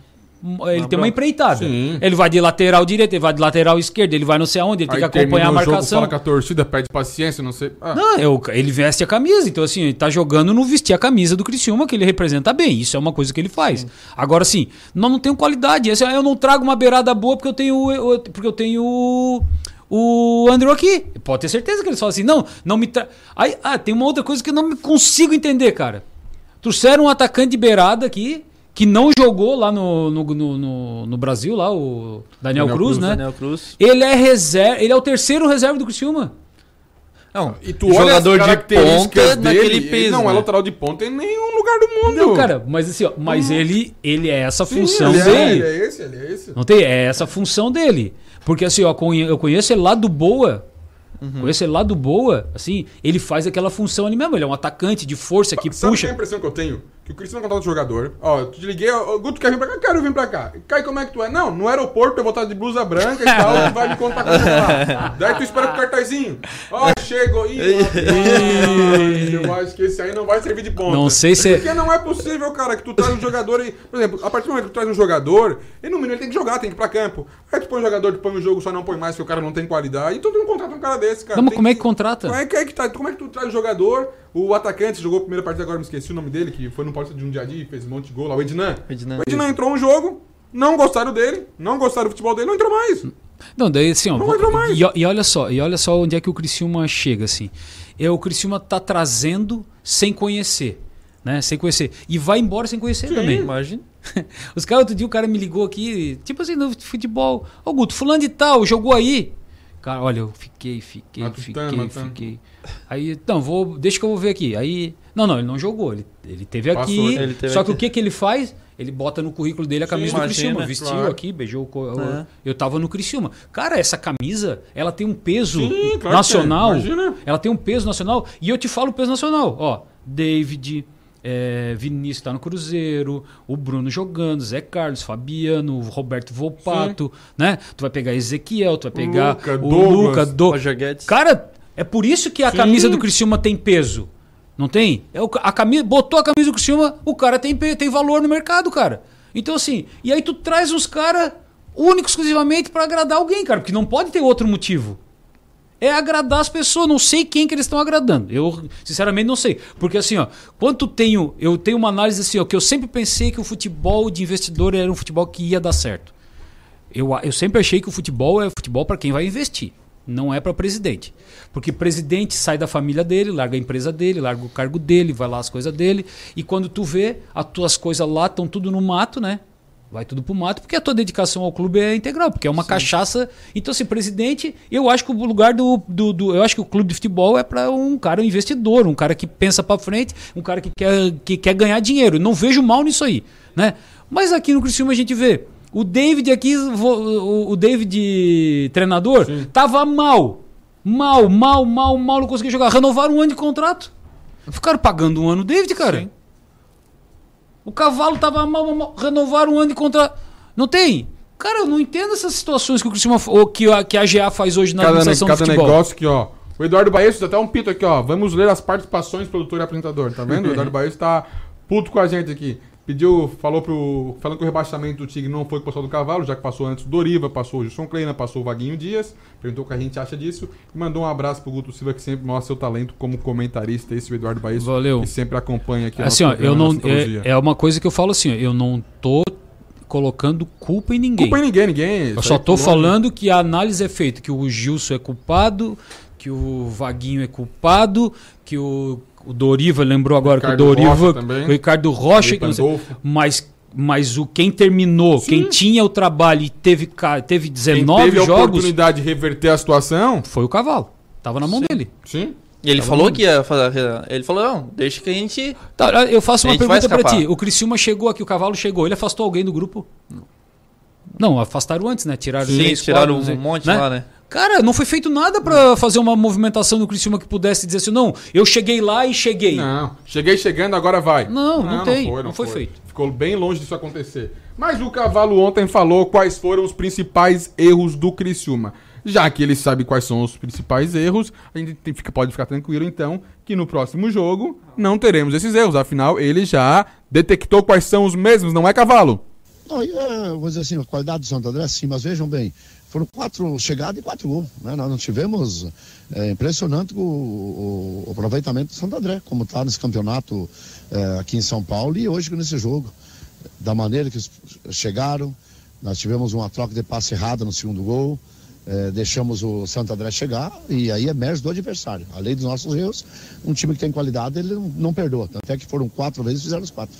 ele tem uma empreitada. Sim. Ele vai de lateral direito, ele vai de lateral esquerdo, ele vai não sei aonde, ele Aí tem que acompanhar a termina o jogo, marcação. fala com a torcida, pede paciência, não sei. Ah, Não, eu- ele veste a camisa, então assim, ele tá jogando no vestir a camisa do Criciúma, que ele representa bem. Isso é uma coisa que ele faz. Agora, assim, nós não temos qualidade. Eu não trago uma beirada boa porque eu tenho. eu- porque eu tenho. o- Andrew aqui. Pode ter certeza que eles falam assim, não, não me tra... Aí, ah, tem uma outra coisa que eu não me consigo entender, cara. Trouxeram um atacante de beirada aqui, que não jogou lá no, no, no, no- no Brasil, lá, o Daniel, Daniel Cruz, Cruz, né? Daniel Cruz. Ele é reserva, ele é o terceiro reserva do Criciúma. Não, E tu olha jogador as de ponta dele, naquele peso. não é né? lateral de ponta em nenhum lugar do mundo. Não, cara, mas assim, ó, mas ele, ele é essa Sim, função ele é, dele. ele é esse, ele é esse. Não tem? É essa função dele. Porque assim, ó, eu conheço ele lá do Boa. Uhum. Conheço ele lá do Boa, assim, ele faz aquela função ali mesmo. Ele é um atacante de força que Sabe puxa. qual é a impressão que eu tenho? Que o Cristiano contrata o jogador. Ó, eu te liguei, ó, Guto, quer vir pra cá? Quero vir pra cá. Cai, como é que tu é? Não, no aeroporto eu vou estar de blusa branca e tal, tu (laughs) vai me contar como lá. Daí tu espera com o cartazinho. Ó, chegou. Ih, eu acho que esse aí não vai servir de ponta. Não sei se- Porque não é possível, cara, que tu traz um jogador e... Por exemplo, a partir do momento que tu traz um jogador, ele no mínimo ele tem que jogar, tem que ir pra campo. Aí tu põe um jogador, tu põe um jogo, só não põe mais, porque o cara não tem qualidade. E tu não contrata um cara desse, cara. Não, mas Tem como é que contrata? como é que, é que tá? Como é que tu traz o jogador? O atacante jogou a primeira partida, agora me esqueci o nome dele, que foi no Paulista de um dia e fez um monte de gol lá, o Ednan. Ednan. O Ednan entrou um jogo, não gostaram dele, não gostaram do futebol dele, não entrou mais. Não, daí assim, ó. Não vou- entrou mais. E, e olha só, e olha só onde é que o Criciúma chega, assim. É, o Criciúma tá trazendo sem conhecer. Né? Sem conhecer. E vai embora sem conhecer Sim, também. imagina. (laughs) Os caras, outro dia o cara me ligou aqui, tipo assim, no futebol. Ô Guto, fulano de tal, jogou aí. Cara, olha, eu fiquei, fiquei, fiquei, fiquei. Aí, não, vou, deixa que eu vou ver aqui. Aí, não, não, ele não jogou, ele, ele teve Passou, aqui. ele teve só aqui. que o que que ele faz? Ele bota no currículo dele a camisa do imagina, Criciúma, vestiu claro. aqui, beijou o É. Eu tava no Criciúma. Cara, essa camisa, ela tem um peso Sim, claro que nacional. imagina. Ela tem um peso nacional. E eu te falo o peso nacional. Ó, David, é, Vinícius tá no Cruzeiro, o Bruno jogando, Zé Carlos, Fabiano, o Roberto Volpato, né? Tu vai pegar Ezequiel, tu vai pegar Luca, o Douglas, Luca, Do... Roger Guedes. Cara, é por isso que a Sim. camisa do Criciúma tem peso. Não tem? É o, a camisa, botou a camisa do Criciúma, o cara tem, tem valor no mercado, cara. Então assim, e aí tu traz uns caras únicos exclusivamente pra agradar alguém, cara, porque não pode ter outro motivo. É agradar as pessoas, não sei quem que eles estão agradando. Eu, sinceramente, não sei. Porque assim, ó, quanto tenho, eu tenho uma análise assim, ó, que eu sempre pensei que o futebol de investidor era um futebol que ia dar certo. Eu, eu sempre achei que o futebol é futebol para quem vai investir. Não é para presidente. Porque presidente sai da família dele, larga a empresa dele, larga o cargo dele, vai lá as coisas dele. E quando tu vê, as tuas coisas lá estão tudo no mato, né? Vai tudo pro mato, porque a tua dedicação ao clube é integral, porque é uma cachaça. Então, assim, presidente, eu acho que o lugar do. do, do- eu acho que o clube de futebol é para um cara um investidor, um cara que pensa para frente, um cara que quer, que quer ganhar dinheiro. Não vejo mal nisso aí, né? Mas aqui no Criciúma a gente vê. O David aqui, o, David treinador, tava mal. Mal, mal, mal, mal, não conseguia jogar. Renovaram um ano de contrato. Ficaram pagando um ano o David, cara. O cavalo tava mal, mal, mal, renovaram um ano de contrato. Não tem? Cara, eu não entendo essas situações que o ou que a, que a GA faz hoje na Cada, ne- administração cada do futebol. negócio aqui, ó. O Eduardo Baez até um pito aqui, ó. Vamos ler as participações, produtor e apresentador. Tá vendo? O Eduardo Baez tá puto com a gente aqui. Pediu, falou pro. Falando que o rebaixamento do Tigre não foi com o pessoal do Cavalo, já que passou antes o Doriva, passou o Gilson Kleina, passou o Vaguinho Dias. Perguntou o que a gente acha disso. E mandou um abraço pro Guto Silva, que sempre mostra seu talento como comentarista. Esse é o Eduardo Baez. Valeu. Que sempre acompanha aqui Assim, ó, eu não. É, é uma coisa que eu falo assim, ó, eu não tô colocando culpa em ninguém. Culpa em ninguém, ninguém. Eu só tô longe. falando que a análise é feita, que o Gilson é culpado, que o Vaguinho é culpado, que o, o Doriva lembrou agora Ricardo que o Doriva, Rocha o Ricardo Rocha, não sei- mas mas o quem terminou, quem tinha o trabalho e teve teve Quem 19 teve a jogos oportunidade de reverter a situação foi o Cavalo. Tava na mão dele. Sim. E ele Tava falou que ia fazer. Ele falou, não, deixa que a gente. Tá, eu faço A uma pergunta pra escapar. ti. O Criciúma chegou aqui, o Cavalo chegou, ele afastou alguém do grupo? Não, afastaram antes, né? Tiraram Sim, tiraram quatro, um monte lá, né? Cara, não foi feito nada pra fazer uma movimentação no Criciúma que pudesse dizer assim, não, eu cheguei lá e cheguei. Não, cheguei chegando, agora vai. Não, não tem, não foi feito. Ficou bem longe disso acontecer. Mas o Cavalo ontem falou quais foram os principais erros do Criciúma. Já que ele sabe quais são os principais erros, a gente tem- fica- pode ficar tranquilo então que no próximo jogo não teremos esses erros. Afinal, ele já detectou quais são os mesmos, não é Cavalo? Não, e, é, vou dizer assim, a qualidade do Santo André, sim, mas vejam bem, foram quatro chegadas e quatro gols. Né? Nós não tivemos. É impressionante o, o- o aproveitamento do Santo André, como está nesse campeonato é, aqui em São Paulo e hoje nesse jogo. Da maneira que chegaram, nós tivemos uma troca de passe errada no segundo gol, é, deixamos o Santo André chegar e aí é mérito do adversário. Além dos nossos erros, um time que tem qualidade, ele não, não perdoa. É que foram quatro vezes e fizeram os quatro.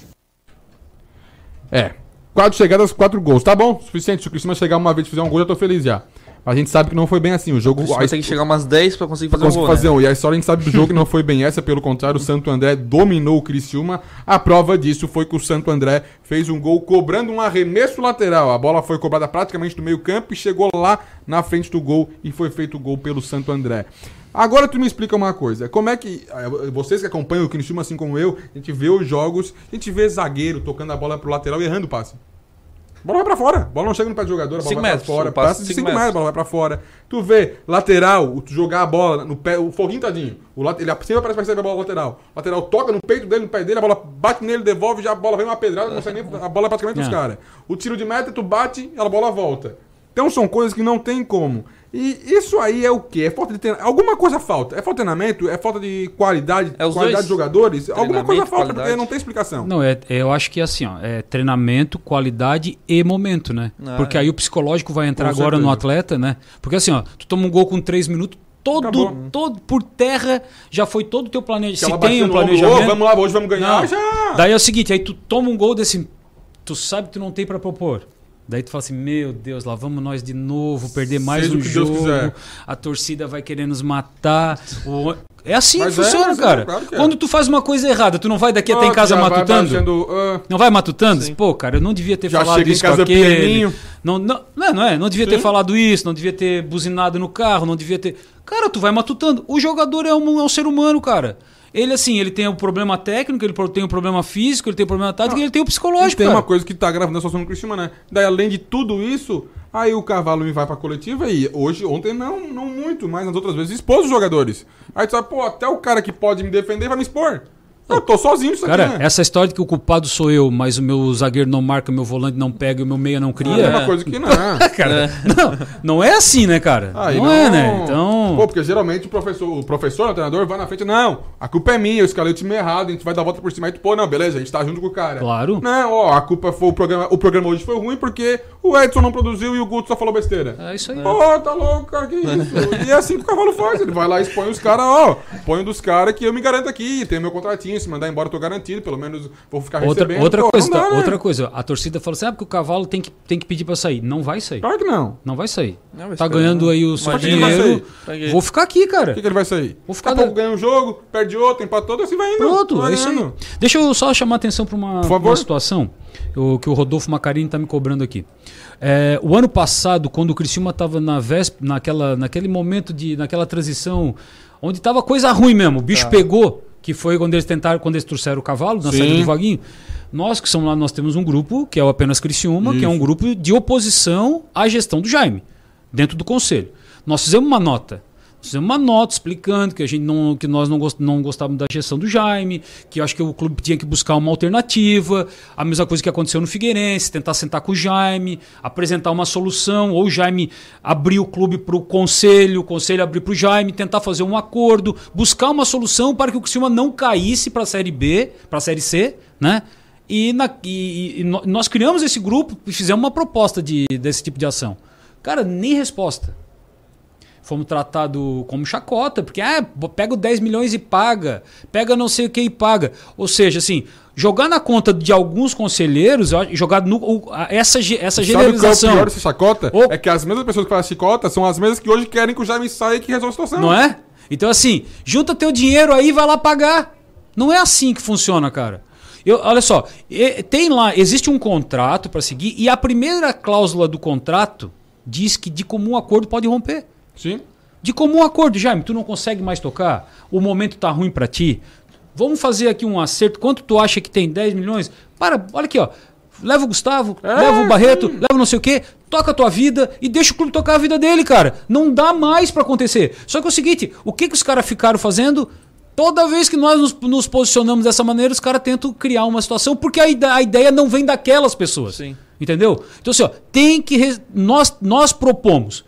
É. Quatro chegadas, quatro gols. Tá bom, suficiente. Se o Criciúma chegar uma vez e fizer um gol, já tô feliz já. A gente sabe que não foi bem assim. O jogo. Você tem que chegar umas 10 pra conseguir fazer um gol. fazer né? um. E a história a gente sabe do jogo que não foi bem essa, pelo contrário, o Santo André dominou o Criciúma. A prova disso foi que o Santo André fez um gol cobrando um arremesso lateral. A bola foi cobrada praticamente do meio-campo e chegou lá na frente do gol e foi feito o gol pelo Santo André. Agora tu me explica uma coisa, como é que, eh, vocês que acompanham o Criciúma assim como eu, a gente vê os jogos, a gente vê zagueiro tocando a bola pro lateral e errando o passe. A bola vai pra fora. A bola não chega no pé do jogador, a bola Cinco vai metros, pra fora. Passe de de cinco 5 metros, a metros. bola vai pra fora. Tu vê, lateral, tu jogar a bola no pé, o foguinho tadinho. O late- ele sempre aparece pra receber a bola lateral. O lateral toca no peito dele, no pé dele, a bola bate nele, devolve, já a bola vem uma pedrada, não sai nem, a bola é praticamente dos caras. O tiro de meta, tu bate, a bola volta. Então são coisas que não tem como. E isso aí é o quê? É falta de treinamento. Alguma coisa falta. É falta de treinamento? É falta de qualidade, É os qualidade dois. de jogadores? Alguma coisa falta, qualidade. porque não tem explicação. Não, é, é- eu acho que é assim, ó, é treinamento, qualidade e momento, né? Ah, Porque é. aí o psicológico vai entrar Com agora no certeza. atleta, né? Porque assim, ó, tu toma um gol com três minutos, todo, Acabou. todo por terra, já foi todo o teu planejamento. Se tem um no planejamento. "Ô, vamos lá, hoje vamos ganhar", Não. já. Daí é o seguinte, aí tu toma um gol desse. Tu sabe que tu não tem pra propor. Daí tu fala assim, meu Deus, lá vamos nós de novo, perder mais Seja um jogo, a torcida vai querer nos matar. o- É assim Mas que é, funciona, é, cara. claro que é. Quando tu faz uma coisa errada, tu não vai daqui até Ah, em casa já vai matutando? baixando, ah. Não vai matutando? Pô, cara, eu não devia ter Já falado chega em isso casa com aquele. pianinho. Não, não, não, é, não é, não devia ter Sim. falado isso, não devia ter buzinado no carro, não devia ter. Cara, tu vai matutando. O jogador é um, é um ser humano, cara. Ele, assim, ele tem o problema técnico, ele tem o problema físico, ele tem o problema tático e ele tem o psicológico, tem cara. uma coisa que tá gravando a situação no Criciúma, né? Daí, além de tudo isso, aí o Cavalo me vai pra coletiva e hoje, ontem não, não muito, mas nas outras vezes expôs os jogadores. Aí tu sabe, pô, até o cara que pode me defender vai me expor. Eu tô sozinho nisso Cara, aqui, né? essa história de que o culpado sou eu, mas o meu zagueiro não marca, o meu volante não pega e o meu meia não cria. É a mesma coisa que não. (laughs) cara, não, não é assim, né, cara? Aí não, é, né? Então. Pô, porque geralmente o professor, o professor, o treinador, vai na frente, não, a culpa é minha, eu escalei o time errado, a gente vai dar a volta por cima. Aí tu, pô, não, beleza, a gente tá junto com o cara. Claro. Não, ó, a culpa foi o programa, o programa hoje foi ruim porque o Edson não produziu e o Guto só falou besteira. É isso aí. Pô, tá louco, cara, que isso? e é assim que o cavalo faz, ele vai lá e expõe os caras, ó, põe um dos caras que eu me garanto aqui, tem meu contratinho, se mandar embora eu tô garantido, pelo menos vou ficar Outra, recebendo. outra Pô, coisa, dá, tá? né? outra coisa, a torcida fala assim: ah, porque o cavalo tem que, tem que pedir pra sair. Não vai sair. Claro que não. Não vai sair. Não, vai tá ganhando não. aí o seu dinheiro. Vou ficar aqui, cara. O que, que ele vai sair? Vou ficar Daqui a da- pouco ganha um jogo, perde outro, empata todo, assim vai indo. Pronto, vai é isso aí. Deixa eu só chamar a atenção para uma, Por favor. uma situação o, que o Rodolfo Macarini está me cobrando aqui. É, o ano passado, quando o Criciúma estava na vésp- naquela, naquele momento de, naquela transição, onde estava coisa ruim mesmo, o bicho Tá. pegou, que foi quando eles tentaram, quando eles trouxeram o cavalo na Sim. saída do Vaguinho. Nós que somos lá, nós temos um grupo, que é o apenas Criciúma, que é um Isso. grupo de oposição à gestão do Jaime, dentro do conselho. Nós fizemos uma nota. Fizemos uma nota explicando que, a gente não, que nós não, gost, não gostávamos da gestão do Jaime, que acho que o clube tinha que buscar uma alternativa, a mesma coisa que aconteceu no Figueirense, tentar sentar com o Jaime, apresentar uma solução, ou o Jaime abrir o clube para o conselho, o conselho abrir para o Jaime, tentar fazer um acordo, buscar uma solução para que o Criciúma não caísse para a Série B, para a Série C, né? E, na- e- e nós criamos esse grupo e fizemos uma proposta de, desse tipo de ação. Cara, nem resposta. Fomos tratados como chacota, porque ah, pega o 10 milhões e paga, pega não sei o que e paga. Ou seja, assim, jogar na conta de alguns conselheiros, jogar no, o- essa, essa Sabe o que é o generalização. pior dessa chacota? Ô. É que as mesmas pessoas que fazem chacota são as mesmas que hoje querem que o Jaime saia e que resolva a situação. Não é? Então, assim, junta teu dinheiro aí e vai lá pagar. Não é assim que funciona, cara. Eu, olha só, tem lá, existe um contrato para seguir e a primeira cláusula do contrato diz que de comum acordo pode romper. Sim. De comum acordo, Jaime, tu não consegue mais tocar? O momento tá ruim para ti? Vamos fazer aqui um acerto. Quanto tu acha que tem? 10 milhões? Para, olha aqui, ó. Leva o Gustavo, leva o Barreto, leva não sei o quê, toca a tua vida e deixa o clube tocar a vida dele, cara. Não dá mais pra acontecer. Só que é o seguinte, o que, que os caras ficaram fazendo? Toda vez que nós nos, nos posicionamos dessa maneira, os caras tentam criar uma situação, porque a, a ideia não vem daquelas pessoas. Sim. Entendeu? Então, assim, ó, tem que. Nós, nós propomos.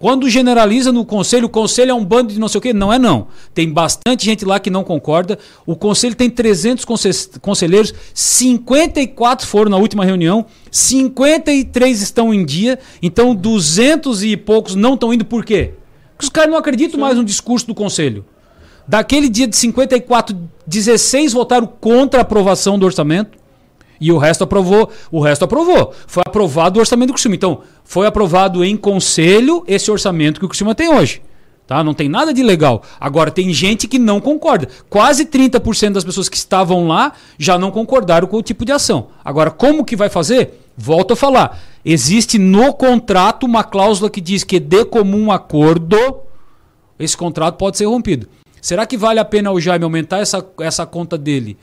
Quando generaliza no conselho, o conselho é um bando de não sei o quê. Não é não. Tem bastante gente lá que não concorda. O conselho tem 300 conse- conselheiros, 54 foram na última reunião, 53 estão em dia, então 200 e poucos não estão indo por quê? Porque os caras não acreditam mais no discurso do conselho. Daquele dia de 54, 16 votaram contra a aprovação do orçamento. E o resto aprovou. O resto aprovou. Foi aprovado o orçamento do Criciúma. Então, foi aprovado em conselho esse orçamento que o Criciúma tem hoje. Tá? Não tem nada de legal. Agora, tem gente que não concorda. Quase 30% das pessoas que estavam lá já não concordaram com o tipo de ação. Agora, como que vai fazer? Volto a falar. Existe no contrato uma cláusula que diz que de comum acordo esse contrato pode ser rompido. Será que vale a pena o Jaime aumentar essa, essa conta dele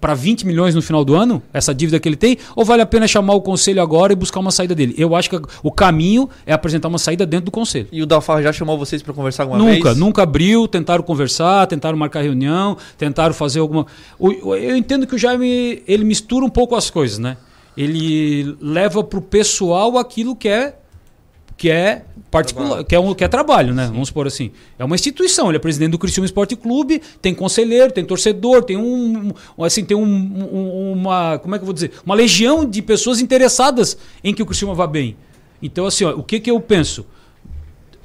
para 20 milhões no final do ano, essa dívida que ele tem, ou vale a pena chamar o conselho agora e buscar uma saída dele? Eu acho que o caminho é apresentar uma saíida dentro do conselho. E o Dalfarra já chamou vocês pra conversar alguma Nunca, vez? nunca abriu, tentaram conversar, tentaram marcar reunião, tentaram fazer alguma. O- o- eu entendo que o Jaime ele mistura um pouco as coisas, né? Ele leva pro pessoal aquilo que é que é particular, que é, um, que é trabalho, né? Vamos supor assim. É uma instituição, ele é presidente do Criciúma Esporte Clube, tem conselheiro, tem torcedor, tem um, um- assim, tem um, um- uma, como é que eu vou dizer? Uma legião de pessoas interessadas em que o Criciúma vá bem. Então assim, ó, o que que eu penso?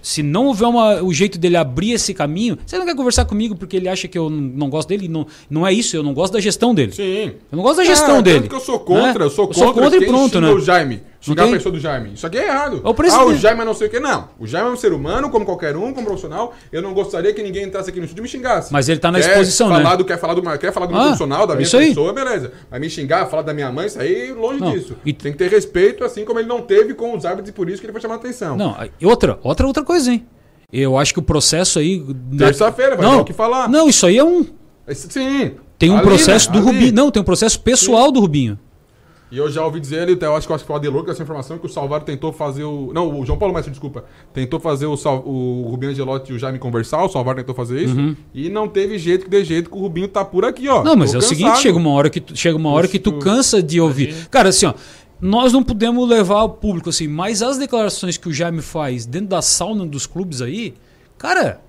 Se não houver uma, o jeito dele abrir esse caminho, você não quer conversar comigo porque ele acha que eu não, não gosto dele? Não, não é isso, eu não gosto da gestão dele. Sim. Eu não gosto da gestão Ah, dele. tanto que eu sou contra, né? eu sou contra, contra e pronto, né? o Jaime. Xingar tem? a pessoa do Jaime. Isso aqui é errado. É o. Ah, o Jaime é não sei o que. Não. O Jaime é um ser humano, como qualquer um, como profissional. Eu não gostaria que ninguém entrasse aqui no estúdio e me xingasse. Mas ele tá na quer exposição, né? falar Do, quer falar do quer falar do meu Ah, profissional, da é minha isso aí. pessoa, beleza. Mas me xingar, falar da minha mãe, isso aí, longe Não, disso. Tem que ter respeito, assim como ele não teve com os árbitros e por isso que ele foi chamar a atenção. Não, e outra, outra, outra coisa, hein? Eu acho que o processo aí. Terça-feira vai não, dar o que falar. Não, isso aí é um. Esse- Sim. Tem um Ali, processo né? do Ali. Rubinho. Não, tem um processo pessoal do Rubinho. E eu já ouvi dizer, ele, eu acho que eu acho que foi o Adelor que essa informação que o Salvador tentou fazer o. Não, o João Paulo Mestre, desculpa. Tentou fazer o, Sal, o Rubinho Angelotti e o Jaime conversar, o Salvador tentou fazer isso. Uhum. E não teve jeito que dê jeito que o Rubinho tá por aqui, ó. Não, mas Tô é o seguinte, chega uma hora que tu, chega uma hora que tu cansa de ouvir. Cara, assim, ó, nós não podemos levar ao público assim, mas as declarações que o Jaime faz dentro da sauna dos clubes aí, cara,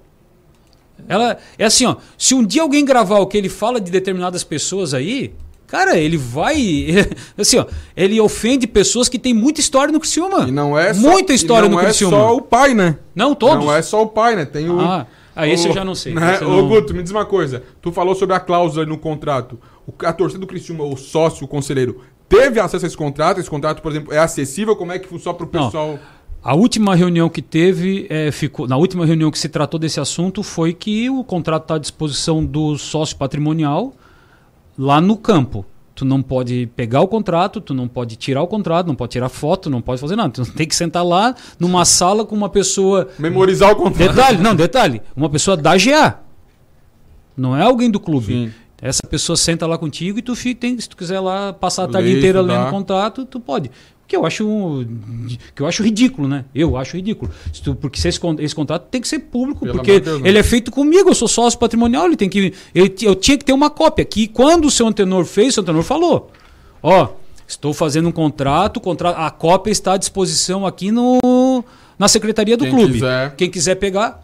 ela é assim, ó, se um dia alguém gravar o que ele fala de determinadas pessoas aí, cara, ele vai (laughs) assim, ó, ele ofende pessoas que têm muita história no Criciúma. E não é só, muita história não no é Criciúma. só o pai, né? Não, todos. Não é só o pai, né? Tem o. Ah, ah, esse o- eu já não sei. Né? Ô, não- Guto, me diz uma coisa. Tu falou sobre a cláusula no contrato. O, a torcida do Criciúma, o sócio, o conselheiro, teve acesso a esse contrato? Esse contrato, por exemplo, é acessível? Como é que funciona pro Não. pessoal? A última reunião que teve, é, ficou, na última reunião que se tratou desse assunto foi que o contrato está à disposição do sócio patrimonial lá no campo. Tu não pode pegar o contrato, tu não pode tirar o contrato, não pode tirar foto, não pode fazer nada. Tu tem que sentar lá numa sala com uma pessoa. Memorizar o contrato. Detalhe, não, detalhe. Uma pessoa da GA. Não é alguém do clube. Essa pessoa senta lá contigo e tu fica, tem, se tu quiser lá passar a tarde inteira lendo o contrato, tu pode. Que eu acho que eu acho ridículo, né? Eu acho ridículo. Porque se esse, esse contrato tem que ser público, Pelo porque Deus, né? ele é feito comigo, eu sou sócio patrimonial, ele tem que ele eu tinha que ter uma cópia que quando o seu antenor fez, o seu antenor falou: "Ó, estou fazendo um contrato, contrato, a cópia está à disposição aqui no na secretaria do Quem clube. quiser. Quem quiser pegar,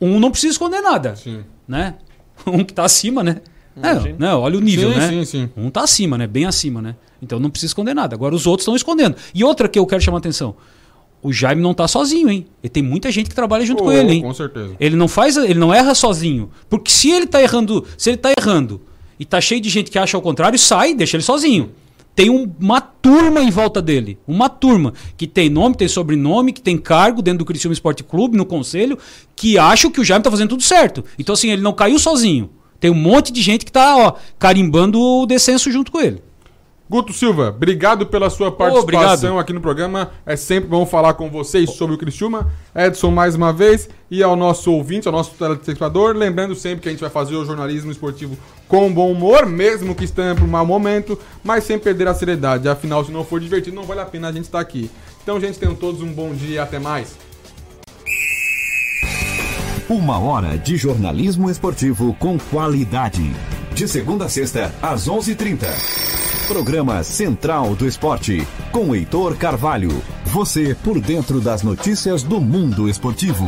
um não precisa esconder nada, Sim. né? (laughs) Um que tá acima, né? Ah, É, né? Olha o nível, Sim, né? sim, sim. Um tá acima, né? Bem acima, né? Então não precisa esconder nada. Agora os outros estão escondendo. E outra que eu quero chamar a atenção. O Jaime não tá sozinho, hein? Ele tem muita gente que trabalha junto Oh, com ele, hein? com certeza. Ele não faz, ele não erra sozinho. Porque se ele tá errando, se ele tá errando e tá cheio de gente que acha o contrário, sai, deixa ele sozinho. Tem um- uma turma em volta dele. Uma turma que tem nome, tem sobrenome, que tem cargo dentro do Criciúma Esporte Clube, no conselho, que acham que o Jaime tá fazendo tudo certo. Então, assim, ele não caiu sozinho. Tem um monte de gente que tá, ó, carimbando o descenso junto com ele. Guto Silva, obrigado pela sua participação obrigado. aqui no programa. É sempre bom falar com vocês sobre o Criciúma. Edson, mais uma vez, e ao nosso ouvinte, ao nosso telespectador, lembrando sempre que a gente vai fazer o jornalismo esportivo com bom humor, mesmo que estando por um mau momento, mas sem perder a seriedade. Afinal, se não for divertido, não vale a pena a gente estar aqui. Então, gente, tenham todos um bom dia e até mais. Uma hora de jornalismo esportivo com qualidade. De segunda a sexta, às 11h30. Programa Central do Esporte, com Heitor Carvalho. Você por dentro das notícias do mundo esportivo.